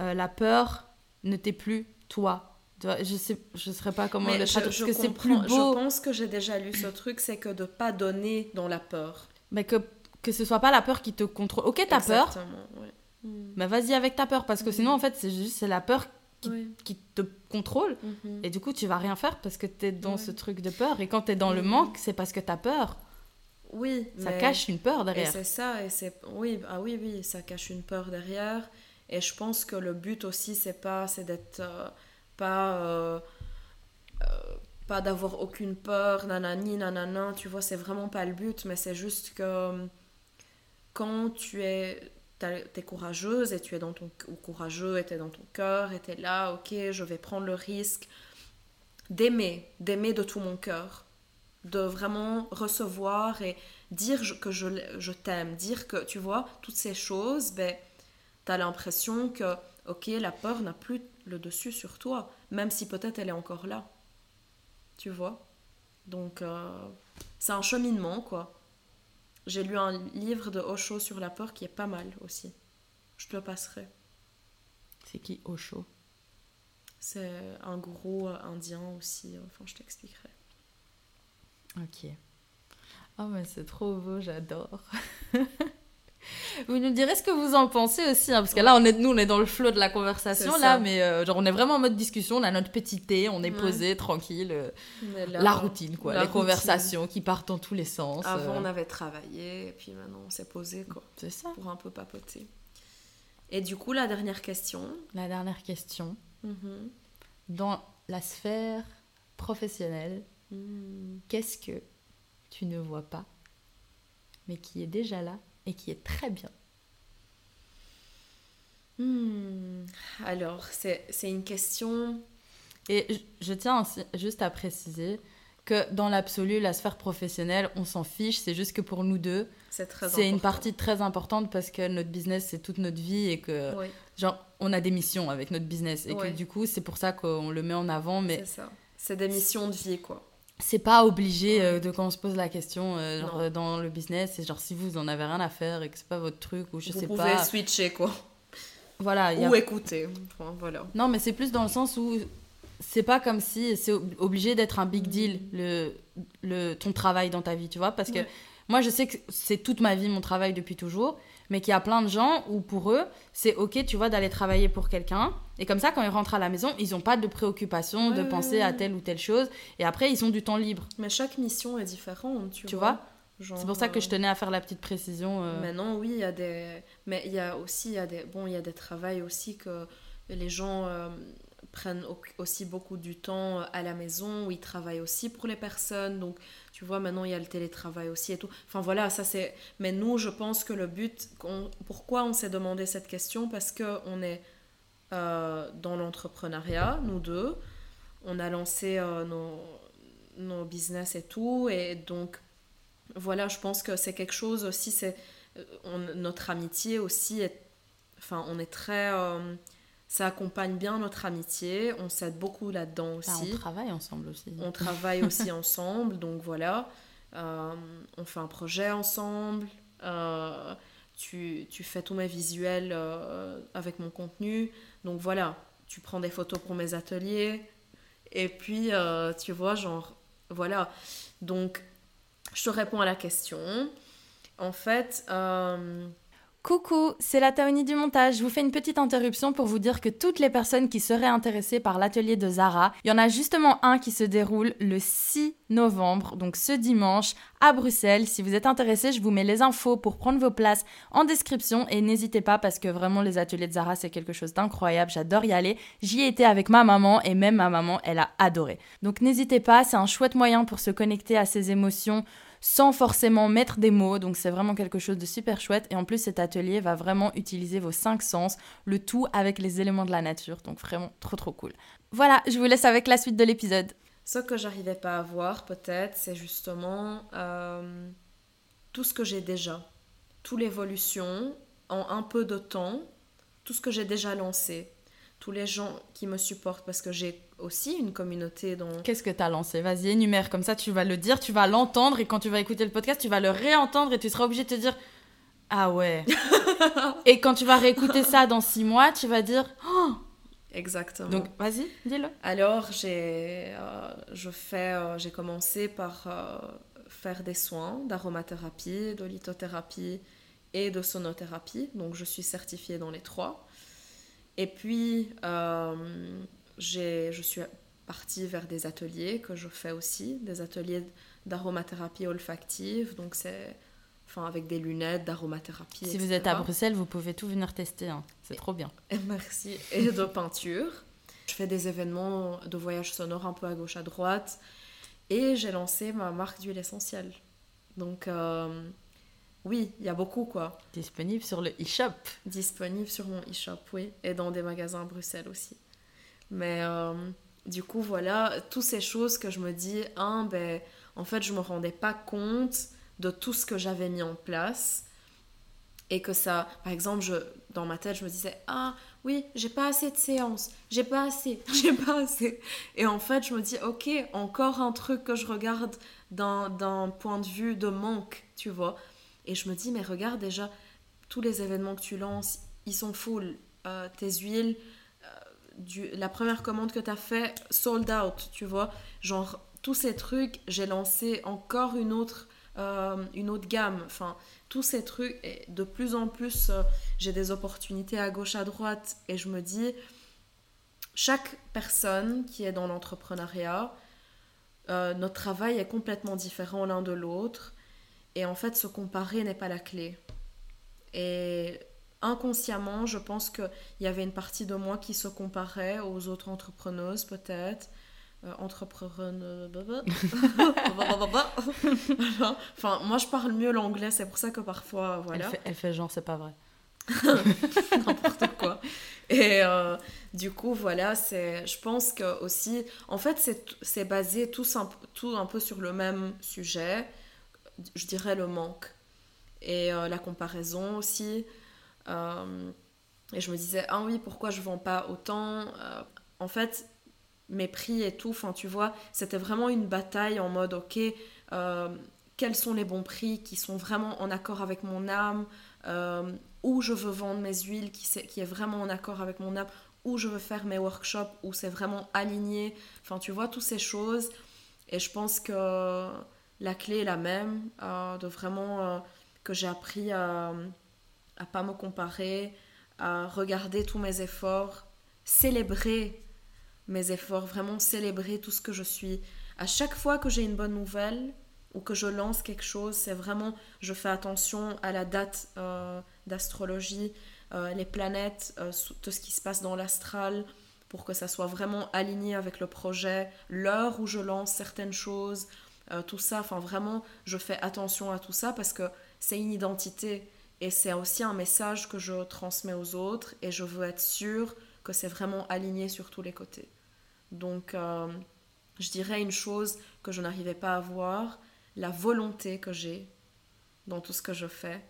euh, la peur ne t'est plus toi. Tu vois, je sais, je saurais pas comment Mais le traduire parce que c'est plus beau, Je pense que j'ai déjà lu ce truc, c'est que de pas donner dans la peur. mais que que ce soit pas la peur qui te contrôle. Ok, t'as peur, ouais. Mm. mais vas-y avec ta peur parce que Mhm. sinon en fait c'est juste c'est la peur qui, Oui. qui te contrôle Mhm. et du coup tu vas rien faire parce que t'es dans Ouais. ce truc de peur et quand t'es dans le Mhm. manque c'est parce que t'as peur. Oui, Ça mais- cache une peur derrière. c'est ça, et c'est oui, ah oui, oui, ça cache une peur derrière. Et je pense que le but aussi, c'est pas, c'est d'être euh, pas, euh, euh, pas d'avoir aucune peur, nanani, nanana. Tu vois, c'est vraiment pas le but, mais c'est juste que quand tu es, t'es courageuse et tu es dans ton ou courageux, et t'es dans ton cœur, et t'es là, ok, je vais prendre le risque d'aimer, d'aimer de tout mon cœur de vraiment recevoir et dire que je, je t'aime, dire que, tu vois, toutes ces choses, ben, tu as l'impression que, ok, la peur n'a plus le dessus sur toi, même si peut-être elle est encore là. Tu vois? Donc, euh, c'est un cheminement, quoi. J'ai lu un livre de Osho sur la peur qui est pas mal aussi. Je te le passerai. C'est qui Osho? C'est un gros euh, indien aussi. euh, Enfin, je t'expliquerai. Ok. Oh mais c'est trop beau, j'adore. [laughs] vous nous direz ce que vous en pensez aussi, hein, parce que là, on est, nous, on est dans le flot de la conversation, là, mais euh, genre, on est vraiment en mode discussion, on a notre petit thé, on est Ouais. posé, tranquille. euh, là, la routine, quoi, la les routine. conversations qui partent dans tous les sens. Avant, euh, on avait travaillé, et puis maintenant, on s'est posé, quoi, C'est ça. pour un peu papoter. Et du coup, la dernière question. La dernière question. Mhm. Dans la sphère professionnelle, Mm. qu'est-ce que tu ne vois pas, mais qui est déjà là et qui est très bien Hmm, Alors, c'est c'est une question... Et je- je tiens aussi- juste à préciser que dans l'absolu, la sphère professionnelle, on s'en fiche. C'est juste que pour nous deux, C'est une important. partie très importante parce que notre business, c'est toute notre vie et que, Oui, genre, on a des missions avec notre business. Et Ouais. que du coup, c'est pour ça qu'on le met en avant. Mais c'est ça. C'est des missions de vie, quoi. C'est pas obligé euh, de quand on se pose la question euh, genre, euh, dans le business. C'est genre si vous en avez rien à faire et que c'est pas votre truc ou je Vous sais pouvez pas. switcher, quoi. Voilà, a Ou écouter. Enfin, voilà. Non, mais c'est plus dans le sens où c'est pas comme si c'est ob- obligé d'être un big deal le, le ton travail dans ta vie, tu vois parce que Ouais. moi je sais que c'est toute ma vie mon travail depuis toujours, mais qu'il y a plein de gens où pour eux, c'est OK, tu vois d'aller travailler pour quelqu'un et comme ça quand ils rentrent à la maison, ils ont pas de préoccupation de penser ouais, à telle ou telle chose et après ils ont du temps libre, Mais chaque mission est différente, tu, tu vois C'est pour ça que euh, je tenais à faire la petite précision euh, Maintenant, oui, il y a des. Mais il y a aussi il y a des... Bon, il y a des travails aussi que les gens euh, prennent au- aussi beaucoup du temps à la maison, où ils travaillent aussi pour les personnes. Donc, tu vois, maintenant, il y a le télétravail aussi et tout. Enfin, voilà, ça c'est. Mais nous, je pense que le but. Pourquoi on s'est demandé cette question? Parce qu'on est euh, dans l'entrepreneuriat, nous deux. On a lancé euh, nos, nos business et tout. Et donc, voilà, je pense que c'est quelque chose aussi, c'est euh, notre amitié aussi est, enfin, on est très, euh, ça accompagne bien notre amitié, on s'aide beaucoup là-dedans enfin, aussi, on travaille ensemble aussi. on travaille aussi [laughs] ensemble, donc voilà, Euh, on fait un projet ensemble, euh, tu, tu fais tous mes visuels euh, avec mon contenu, donc voilà, tu prends des photos pour mes ateliers, et puis euh, tu vois, genre, voilà, donc je te réponds à la question. En fait, euh, Coucou, c'est la Taoni du montage. Je vous fais une petite interruption pour vous dire que toutes les personnes qui seraient intéressées par l'atelier de Zara, il y en a justement un qui se déroule le 6 novembre, donc ce dimanche, à Bruxelles. Si vous êtes intéressés, je vous mets les infos pour prendre vos places en description et n'hésitez pas parce que vraiment les ateliers de Zara, c'est quelque chose d'incroyable. J'adore y aller. J'y ai été avec ma maman et même ma maman, elle a adoré. Donc n'hésitez pas, c'est un chouette moyen pour se connecter à ses émotions sans forcément mettre des mots. Donc c'est vraiment quelque chose de super chouette. Et en plus, cet atelier va vraiment utiliser vos cinq sens, le tout avec les éléments de la nature. Donc vraiment trop trop cool. Voilà, je vous laisse avec la suite de l'épisode. ce que j'arrivais pas à voir, peut-être, c'est justement euh, tout ce que j'ai déjà, toute l'évolution en un peu de temps, tout ce que j'ai déjà lancé, tous les gens qui me supportent, parce que j'ai aussi une communauté dans Qu'est-ce que t'as lancé Vas-y, énumère, comme ça tu vas le dire, tu vas l'entendre et quand tu vas écouter le podcast, tu vas le réentendre et tu seras obligé de te dire Ah ouais. [laughs] et quand tu vas réécouter ça dans six mois, tu vas dire Exactement. Donc vas-y, dis-le. Alors, j'ai, euh, je fais, euh, j'ai commencé par euh, faire des soins d'aromathérapie, de lithothérapie et de sonothérapie. Donc, je suis certifiée dans les trois. Et puis, euh, je suis partie vers des ateliers que je fais aussi, des ateliers d'aromathérapie olfactive. Donc, c'est enfin, avec des lunettes d'aromathérapie. Si vous êtes à Bruxelles, vous pouvez tout venir tester. hein. C'est trop bien. Et Merci. Et de peinture. Je fais des événements de voyage sonore un peu à gauche, à droite. Et j'ai lancé ma marque d'huile essentielle. Donc, euh, oui, il y a beaucoup, quoi. Disponible sur le e-shop. Disponible sur mon e-shop, oui. Et dans des magasins à Bruxelles aussi. Mais euh, du coup, voilà, toutes ces choses que je me dis, un, ben, en fait, je me rendais pas compte de tout ce que j'avais mis en place. Et que ça, par exemple, je, dans ma tête, je me disais, ah oui, j'ai pas assez de séances, j'ai pas assez, [laughs] j'ai pas assez. Et en fait, je me dis, ok, encore un truc que je regarde d'un point de vue de manque, tu vois. Et je me dis, mais regarde déjà, tous les événements que tu lances, ils sont full. Euh, tes huiles, la première commande que tu as fait, sold out, tu vois. Genre, tous ces trucs, j'ai lancé encore une autre, euh, une autre gamme. Enfin, tous ces trucs, et de plus en plus, euh, j'ai des opportunités à gauche, à droite. Et je me dis, chaque personne qui est dans l'entrepreneuriat, euh, notre travail est complètement différent l'un de l'autre. Et en fait, se comparer n'est pas la clé. Et inconsciemment, je pense qu'il y avait une partie de moi qui se comparait aux autres entrepreneuses, peut-être. Euh, entrepreneuses. [laughs] enfin, moi, je parle mieux l'anglais, c'est pour ça que parfois, voilà. Elle, fait, elle fait genre, c'est pas vrai. [laughs] N'importe quoi. Et euh, du coup, voilà, c'est, je pense que aussi, en fait, c'est, c'est basé tout, tout un peu sur le même sujet, je dirais le manque et euh, la comparaison aussi. Euh, et je me disais, ah oui, pourquoi je vends pas autant En fait, mes prix et tout, enfin, tu vois, c'était vraiment une bataille en mode, ok, quels sont les bons prix qui sont vraiment en accord avec mon âme où je veux vendre mes huiles qui, est vraiment en accord avec mon âme, où je veux faire mes workshops, où c'est vraiment aligné. Enfin, tu vois, toutes ces choses. Et je pense que la clé est la même, euh, de vraiment euh, que j'ai appris à pas me comparer, à regarder tous mes efforts, célébrer mes efforts, vraiment célébrer tout ce que je suis. À chaque fois que j'ai une bonne nouvelle, ou que je lance quelque chose, c'est vraiment, je fais attention à la date euh, d'astrologie, euh, les planètes, euh, tout ce qui se passe dans l'astral, pour que ça soit vraiment aligné avec le projet, l'heure où je lance certaines choses, tout ça, enfin vraiment, je fais attention à tout ça parce que c'est une identité et c'est aussi un message que je transmets aux autres et je veux être sûre que c'est vraiment aligné sur tous les côtés. Donc, je dirais une chose que je n'arrivais pas à voir, la volonté que j'ai dans tout ce que je fais,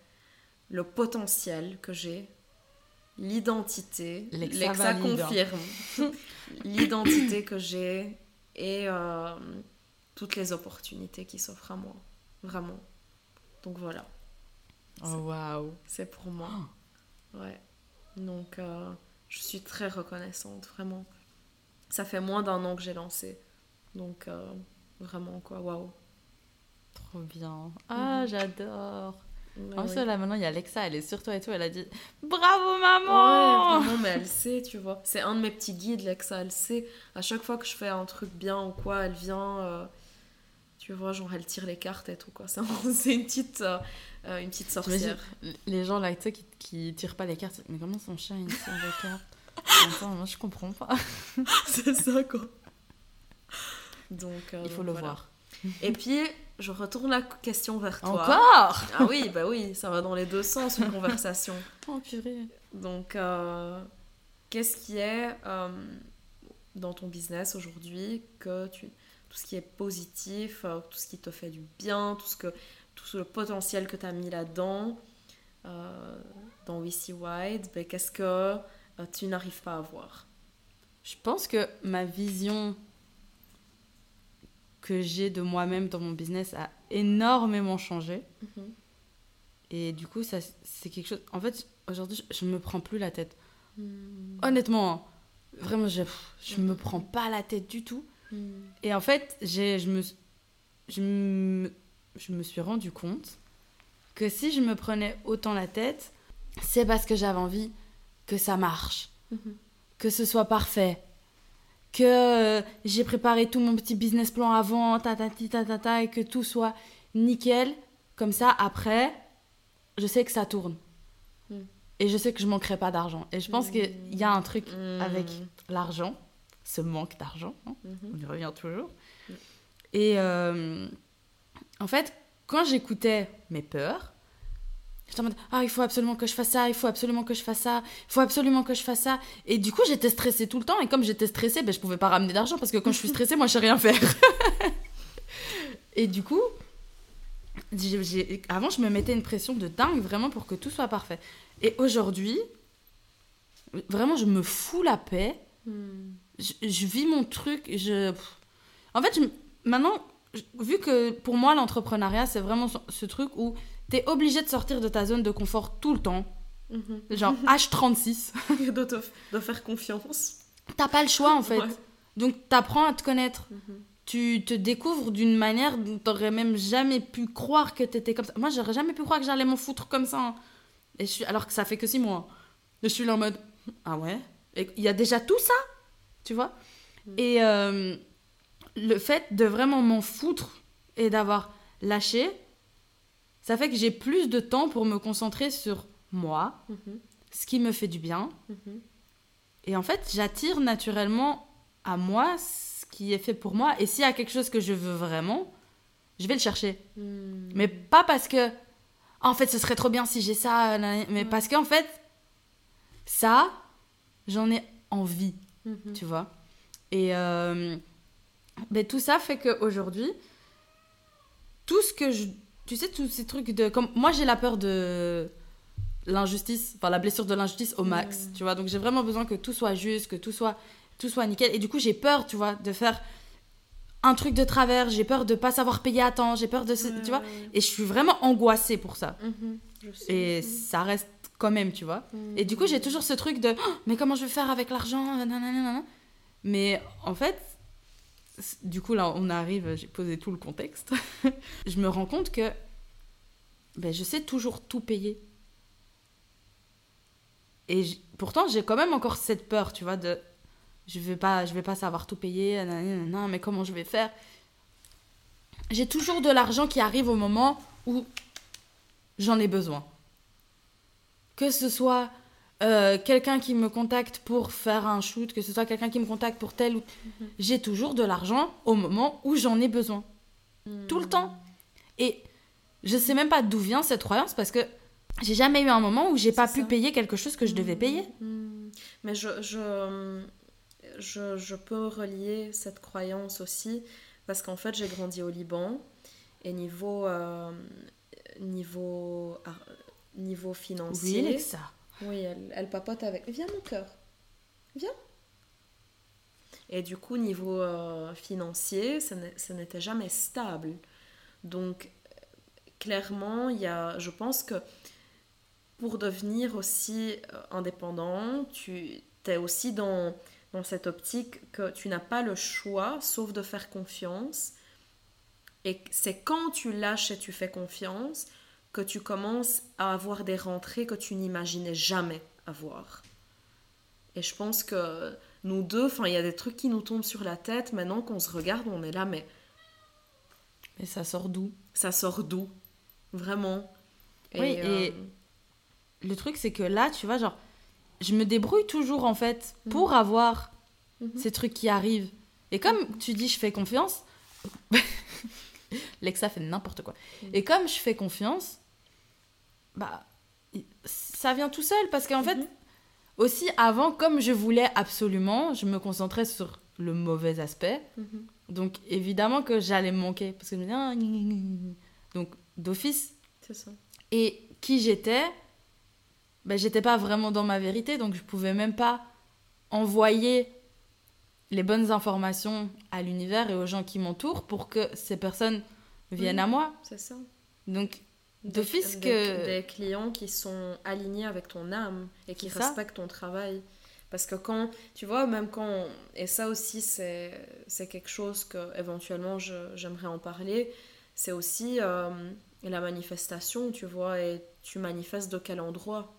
le potentiel que j'ai, l'identité, l'exa confirme, [laughs] l'identité que j'ai et euh, toutes les opportunités qui s'offrent à moi, vraiment. Donc voilà. Oh waouh. C'est pour moi. Ouais. Donc euh, je suis très reconnaissante, vraiment. Ça fait moins d'un an que j'ai lancé. Donc euh, vraiment quoi, waouh. Trop bien. Ah, mhm. j'adore. en plus, là, maintenant, il y a Alexa, elle est sur toi et tout. Elle a dit Bravo, maman Ouais, vraiment, mais elle sait, tu vois. C'est un de mes petits guides, Alexa, elle sait. À chaque fois que je fais un truc bien ou quoi, elle vient. Euh, tu vois, genre, elle tire les cartes et tout, quoi. C'est [laughs] une petite, euh, euh, une petite sorcière. Les gens, là, tu sais, qui, qui tirent pas les cartes. Mais comment son chien, il tire les cartes [laughs] Attends, moi, je comprends pas. [laughs] C'est ça, quoi. Donc, il faut le voir. Et puis, je retourne la question vers toi. Encore Ah oui, bah oui, ça va dans les deux sens, une conversation. oh purée. Donc, euh, qu'est-ce qui est euh, dans ton business aujourd'hui que tu... Tout ce qui est positif, euh, tout ce qui te fait du bien, tout, ce que, tout le potentiel que tu as mis là-dedans, dans We See Wide, ben, qu'est-ce que tu n'arrives pas à voir? Je pense que ma vision que j'ai de moi-même dans mon business a énormément changé. Mhm. Et du coup, ça, c'est quelque chose. En fait, aujourd'hui, je ne me prends plus la tête. Hmm. Honnêtement, hein, vraiment, je ne me prends pas la tête du tout. Hmm. Et en fait, je, me, je, me, je me suis rendu compte que si je me prenais autant la tête, c'est parce que j'avais envie que ça marche, mhm. que ce soit parfait, que euh, j'ai préparé tout mon petit business plan avant, ta, ta, ta, ta, ta, et que tout soit nickel. Comme ça, après, je sais que ça tourne. Hmm. Et je sais que je manquerai pas d'argent. Et je pense hmm. qu'il y a un truc avec l'argent, ce manque d'argent, hein. on y revient toujours. Et euh, en fait, quand j'écoutais mes peurs, J'étais en mode, ah, il faut absolument que je fasse ça, il faut absolument que je fasse ça, il faut absolument que je fasse ça. Et du coup, j'étais stressée tout le temps. Et comme j'étais stressée, ben, je pouvais pas ramener d'argent parce que quand je suis [laughs] stressée, moi, je sais rien faire. [laughs] et du coup, avant, je me mettais une pression de dingue vraiment pour que tout soit parfait. Et aujourd'hui, vraiment, je me fous la paix. Hmm. Je, vis mon truc. Je... En fait, maintenant, vu que pour moi, l'entrepreneuriat, c'est vraiment ce truc où t'es obligé de sortir de ta zone de confort tout le temps. Mhm. Genre H36. de, de faire confiance. T'as pas le choix en fait. Donc t'apprends à te connaître. Mhm. Tu te découvres d'une manière dont t'aurais même jamais pu croire que t'étais comme ça. Moi j'aurais jamais pu croire que j'allais m'en foutre comme ça. Hein. Et je suis... Alors que ça fait que six mois. je suis là en mode Ah ouais? Il y a déjà tout ça? Tu vois mhm. Et euh, le fait de vraiment m'en foutre et d'avoir lâché, ça fait que j'ai plus de temps pour me concentrer sur moi, mhm. ce qui me fait du bien. Mhm. Et en fait, j'attire naturellement à moi ce qui est fait pour moi. Et s'il y a quelque chose que je veux vraiment, je vais le chercher. Hmm. Mais pas parce que, en fait, ce serait trop bien si j'ai ça, mais parce qu'en fait, ça, j'en ai envie, Mhm. tu vois. Et euh, ben, tout ça fait qu'aujourd'hui, tout ce que je. Tu sais, tous ces trucs de. Comme, moi, j'ai la peur de l'injustice, enfin la blessure de l'injustice au max, tu vois. Donc j'ai vraiment besoin que tout soit juste, que tout soit, tout soit nickel. Et du coup, j'ai peur, tu vois, de faire un truc de travers, j'ai peur de pas savoir payer à temps, j'ai peur de. ce- Ouais, tu vois. ouais. Et je suis vraiment angoissée pour ça. Mhm. Je. Et ça reste quand même, tu vois. Mhm. Et du coup, j'ai toujours ce truc de Oh, mais comment je vais faire avec l'argent. Mais en fait, du coup, là, on arrive, j'ai posé tout le contexte. [laughs] je me rends compte que ben, je sais toujours tout payer. Et pourtant, j'ai quand même encore cette peur, tu vois, de je vais pas, je vais pas savoir tout payer, nanana, mais comment je vais faire J'ai toujours de l'argent qui arrive au moment où j'en ai besoin. Que ce soit euh, quelqu'un qui me contacte pour faire un shoot, que ce soit quelqu'un qui me contacte pour tel ou... J'ai toujours de l'argent au moment où j'en ai besoin. Tout le temps. Et je sais même pas d'où vient cette croyance parce que j'ai jamais eu un moment où j'ai pas pu payer quelque chose que je devais payer. Mhm. Mais je, je, je, je peux relier cette croyance aussi parce qu'en fait j'ai grandi au Liban et niveau, euh, niveau, niveau Oui, financier, Alexa. oui, elle, elle papote avec. Viens mon cœur, viens. Et du coup niveau euh, financier, ça n'était jamais stable. Donc clairement, il y a, je pense que pour devenir aussi euh, indépendant, tu es aussi dans, dans cette optique que tu n'as pas le choix sauf de faire confiance. Et c'est quand tu lâches et tu fais confiance que tu commences à avoir des rentrées que tu n'imaginais jamais avoir. Et je pense que nous deux, enfin, il y a des trucs qui nous tombent sur la tête. Maintenant qu'on se regarde, on est là, mais Et ça sort d'où? ça sort d'où? Vraiment. Oui, et- euh, Le truc, c'est que là, tu vois, genre, je me débrouille toujours, en fait, Mhm. pour avoir Mhm. ces trucs qui arrivent. Et comme tu dis, je fais confiance, [laughs] Lexa fait n'importe quoi. Mhm. Et comme je fais confiance, bah, ça vient tout seul. Parce qu'en fait, Mhm. aussi, avant, comme je voulais absolument, je me concentrais sur le mauvais aspect. Mhm. Donc, évidemment que j'allais me manquer. Parce que je me disais, ah, donc, d'office, C'est ça. et qui j'étais, ben, j'étais pas vraiment dans ma vérité, donc je pouvais même pas envoyer les bonnes informations à l'univers et aux gens qui m'entourent pour que ces personnes viennent Mhm. à moi. C'est ça. Donc, D'office des- que- Des clients qui sont alignés avec ton âme et qui respectent ton travail. Parce que quand, tu vois, même quand. Et ça aussi, c'est quelque chose que éventuellement j'aimerais en parler. C'est aussi euh, la manifestation, tu vois. Et tu manifestes de quel endroit?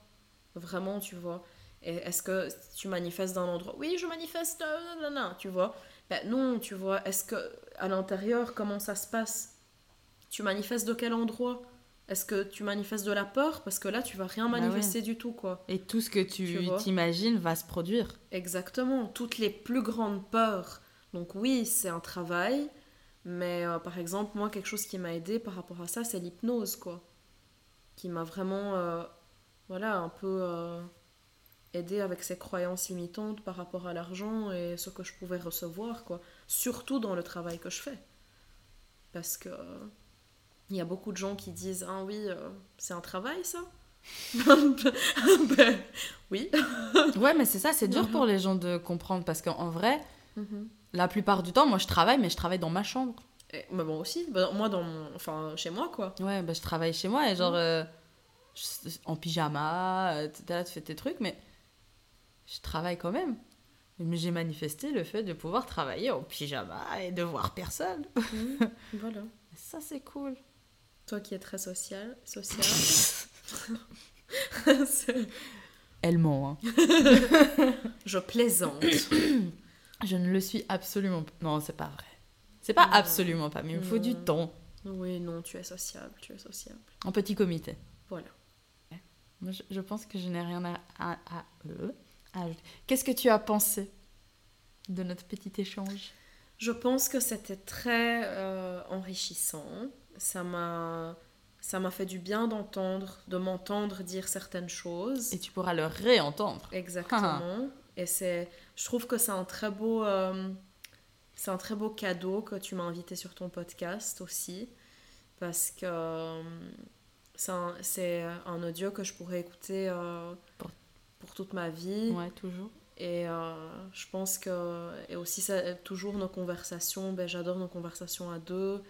Vraiment, tu vois. Est-ce que tu manifestes d'un endroit Oui, je manifeste. euh, nan, nan, tu vois? Ben non, tu vois. Est-ce que à l'intérieur, comment ça se passe? Tu manifestes de quel endroit? Est-ce que tu manifestes de la peur? Parce que là, tu vas rien Bah ouais. manifester du tout, quoi. et tout ce que Tu t'imagines va se produire. Exactement. Toutes les plus grandes peurs. Donc oui, c'est un travail. Mais euh, par exemple, moi, quelque chose qui m'a aidé par rapport à ça, c'est l'hypnose, quoi. Qui m'a vraiment, euh, voilà, un peu euh, aidé avec ces croyances limitantes par rapport à l'argent et ce que je pouvais recevoir, quoi. Surtout dans le travail que je fais. Parce que il y a beaucoup de gens qui disent Ah oui, euh, c'est un travail, ça? [laughs] Ben, oui. Ouais, mais c'est ça, c'est dur Mhm. pour les gens de comprendre parce qu'en vrai, Mhm. la plupart du temps, moi je travaille, mais je travaille dans ma chambre. Et- mais bon aussi, bah, moi dans mon, enfin chez moi quoi. Ouais, bah, je travaille chez moi et genre Mhm. euh, en pyjama, euh, là, tu fais tes trucs, mais je travaille quand même. Mais j'ai manifesté le fait de pouvoir travailler en pyjama et de voir personne. [laughs] voilà. Ça, c'est cool. Toi qui es très social, social. c'est- [laughs] Elle ment, hein. [laughs] je plaisante. [coughs] Je ne le suis absolument pas. Non, c'est pas vrai. C'est pas Non. absolument pas, mais il me faut du temps. oui, non, tu es sociable, tu es sociable. En petit comité. Voilà. Moi, je, je pense que je n'ai rien à, à, à- euh, à ajouter. Qu'est-ce que tu as pensé de notre petit échange? Je pense que c'était très euh, enrichissant. Ça m'a, ça m'a fait du bien d'entendre, de m'entendre dire certaines choses. Et tu pourras le réentendre. Exactement. Et c'est, je trouve que c'est un très beau, euh, c'est un très beau cadeau que tu m'as invité sur ton podcast aussi, parce que euh, c'est un, audio que je pourrais écouter euh, Pour- pour toute ma vie. Ouais, toujours. Et euh, je pense que, et aussi ça, toujours nos conversations, ben, j'adore nos conversations à deux.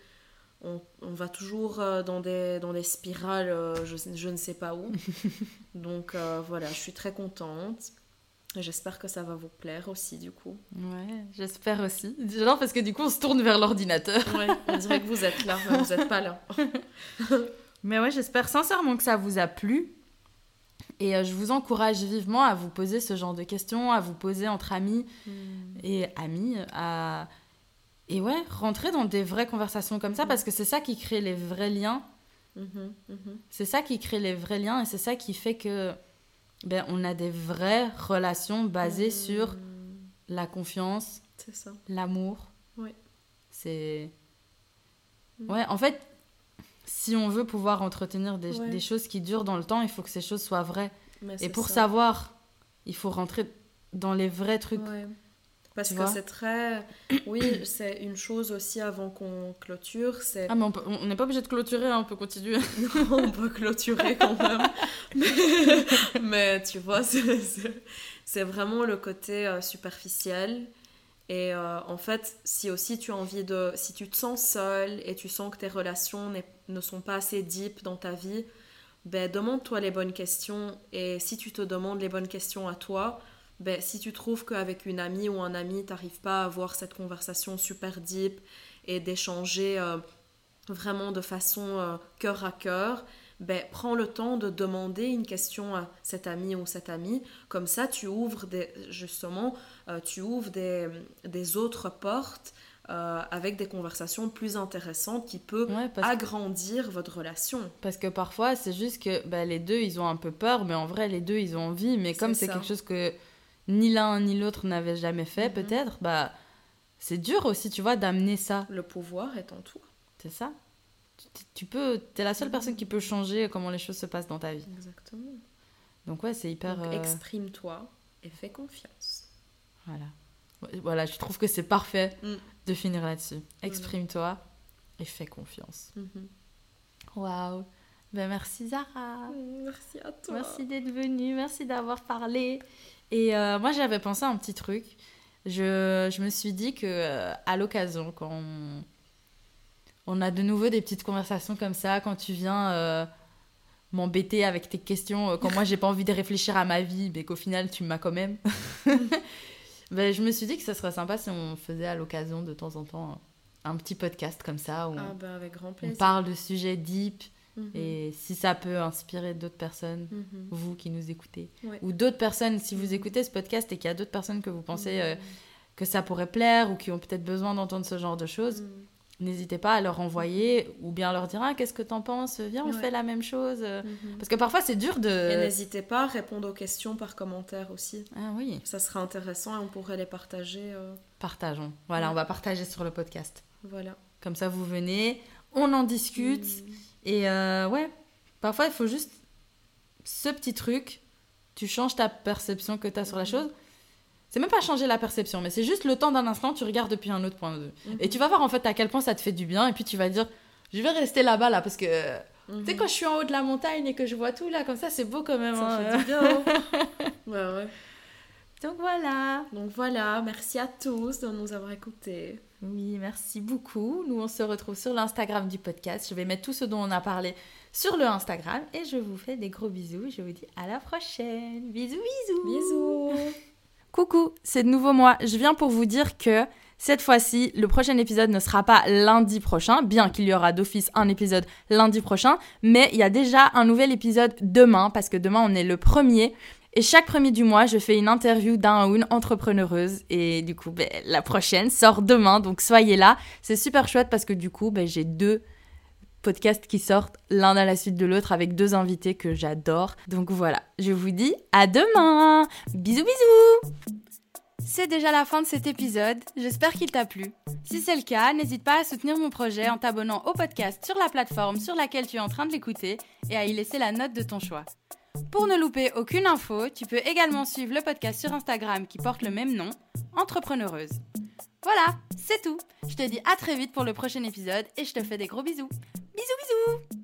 On, on va toujours euh, dans, des, dans des spirales, euh, je, je ne sais pas où. [laughs] Donc euh, voilà, je suis très contente. J'espère que ça va vous plaire aussi, du coup. Ouais, j'espère aussi. J'adore parce que du coup, on se tourne vers l'ordinateur. Ouais, on dirait que vous êtes là, mais vous n'êtes pas là. [laughs] Mais ouais, j'espère sincèrement que ça vous a plu. Et euh, je vous encourage vivement à vous poser ce genre de questions, à vous poser entre amis et amis, à... Et ouais, rentrer dans des vraies conversations comme ça, parce que c'est ça qui crée les vrais liens. Mhm, mhm. C'est ça qui crée les vrais liens et c'est ça qui fait que ben, on a des vraies relations basées Mm. sur la confiance, l'amour. Ouais. C'est. Ouais, en fait, si on veut pouvoir entretenir des, Ouais. des choses qui durent dans le temps, il faut que ces choses soient vraies. Mais Et pour ça. savoir, il faut rentrer dans les vrais trucs. Ouais. Parce Tu que c'est très. Oui, c'est une chose aussi avant qu'on clôture, c'est. Ah, mais on n'est pas obligé de clôturer, hein, on peut continuer. [laughs] on peut clôturer quand même. [laughs] Mais, mais tu vois, c'est vraiment le côté euh, superficiel. Et euh, en fait, si aussi tu as envie de. Si tu te sens seul et tu sens que tes relations ne sont pas assez deep dans ta vie, ben demande-toi les bonnes questions. Et si tu te demandes les bonnes questions à toi, ben, si tu trouves qu'avec une amie ou un ami, tu n'arrives pas à avoir cette conversation super deep et d'échanger euh, vraiment de façon euh, cœur à cœur, ben, prends le temps de demander une question à cet ami ou cette amie. Comme ça, tu ouvres des, justement, euh, tu ouvres des, des autres portes euh, avec des conversations plus intéressantes qui peuvent Ouais, agrandir votre relation. parce que parfois, c'est juste que bah, les deux, ils ont un peu peur, mais en vrai, les deux, ils ont envie. Mais comme C'est quelque chose que ni l'un ni l'autre n'avait jamais fait, Mhm. peut-être, bah, c'est dur aussi, tu vois, d'amener ça. Le pouvoir est en toi. C'est ça. Tu, peux, t'es la seule Mhm. personne qui peut changer comment les choses se passent dans ta vie. Exactement. Donc ouais, c'est hyper. Euh, exprime-toi et fais confiance. Voilà. Voilà, je trouve que c'est parfait Mm. de finir là-dessus. Exprime-toi et fais confiance. Mhm. Waouh. Ben merci Zara. Merci à toi. Merci d'être venue, merci d'avoir parlé. Et euh, moi j'avais pensé à un petit truc. Je, je me suis dit que euh, à l'occasion, quand on, on a de nouveau des petites conversations comme ça, quand tu viens euh, m'embêter avec tes questions, euh, quand moi j'ai pas envie de réfléchir à ma vie, mais qu'au final tu m'as quand même. [laughs] ben, je me suis dit que ce serait sympa si on faisait à l'occasion de temps en temps un, un petit podcast comme ça où Ah ben avec grand on plaisir. parle de sujets deep Mhm. et si ça peut inspirer d'autres personnes Mhm. vous qui nous écoutez. Ouais. Ou d'autres personnes, si vous écoutez ce podcast et qu'il y a d'autres personnes que vous pensez euh, que ça pourrait plaire ou qui ont peut-être besoin d'entendre ce genre de choses, Mhm. N'hésitez pas à leur envoyer ou bien leur dire ah, qu'est-ce que t'en penses? Viens, on Ouais. fait la même chose. Mhm. Parce que parfois c'est dur Et de. n'hésitez pas à répondre aux questions par commentaire aussi. Ah oui, Ça sera intéressant et on pourrait les partager. euh, partageons. Voilà, Ouais. on va partager sur le podcast. Voilà. Comme ça, vous venez, on en discute. Mhm. Et euh, ouais, parfois il faut juste ce petit truc, tu changes ta perception que tu as sur la Mhm. chose. C'est même pas changer la perception, mais c'est juste le temps d'un instant, tu regardes depuis un autre point de vue. Mhm. Et tu vas voir en fait à quel point ça te fait du bien, et puis tu vas dire, je vais rester là-bas là, parce que Mhm. tu sais, quand je suis en haut de la montagne et que je vois tout là, comme ça, c'est beau quand même. Ça hein. fait du bien. hein. [laughs] ouais, ouais. Donc voilà. Donc voilà, merci à tous de nous avoir écoutés. Oui, merci beaucoup. Nous, on se retrouve sur l'Instagram du podcast. Je vais mettre tout ce dont on a parlé sur le Instagram, et je vous fais des gros bisous. Je vous dis à la prochaine. Bisous, bisous. Bisous. Coucou, c'est de nouveau moi. Je viens pour vous dire que cette fois-ci, le prochain épisode ne sera pas lundi prochain, bien qu'il y aura d'office un épisode lundi prochain, mais il y a déjà un nouvel épisode demain, parce que demain on est le premier. Et chaque premier du mois, je fais une interview d'un ou une entrepreneureuse. Et du coup, ben, la prochaine sort demain, donc soyez là. C'est super chouette parce que du coup, ben, j'ai deux podcasts qui sortent l'un à la suite de l'autre avec deux invités que j'adore. Donc voilà, je vous dis à demain. Bisous bisous. C'est déjà la fin de cet épisode, j'espère qu'il t'a plu. Si c'est le cas, n'hésite pas à soutenir mon projet en t'abonnant au podcast sur la plateforme sur laquelle tu es en train de l'écouter et à y laisser la note de ton choix. Pour ne louper aucune info, tu peux également suivre le podcast sur Instagram qui porte le même nom, Entrepreneureuse. Voilà, c'est tout. Je te dis à très vite pour le prochain épisode et je te fais des gros bisous. Bisous bisous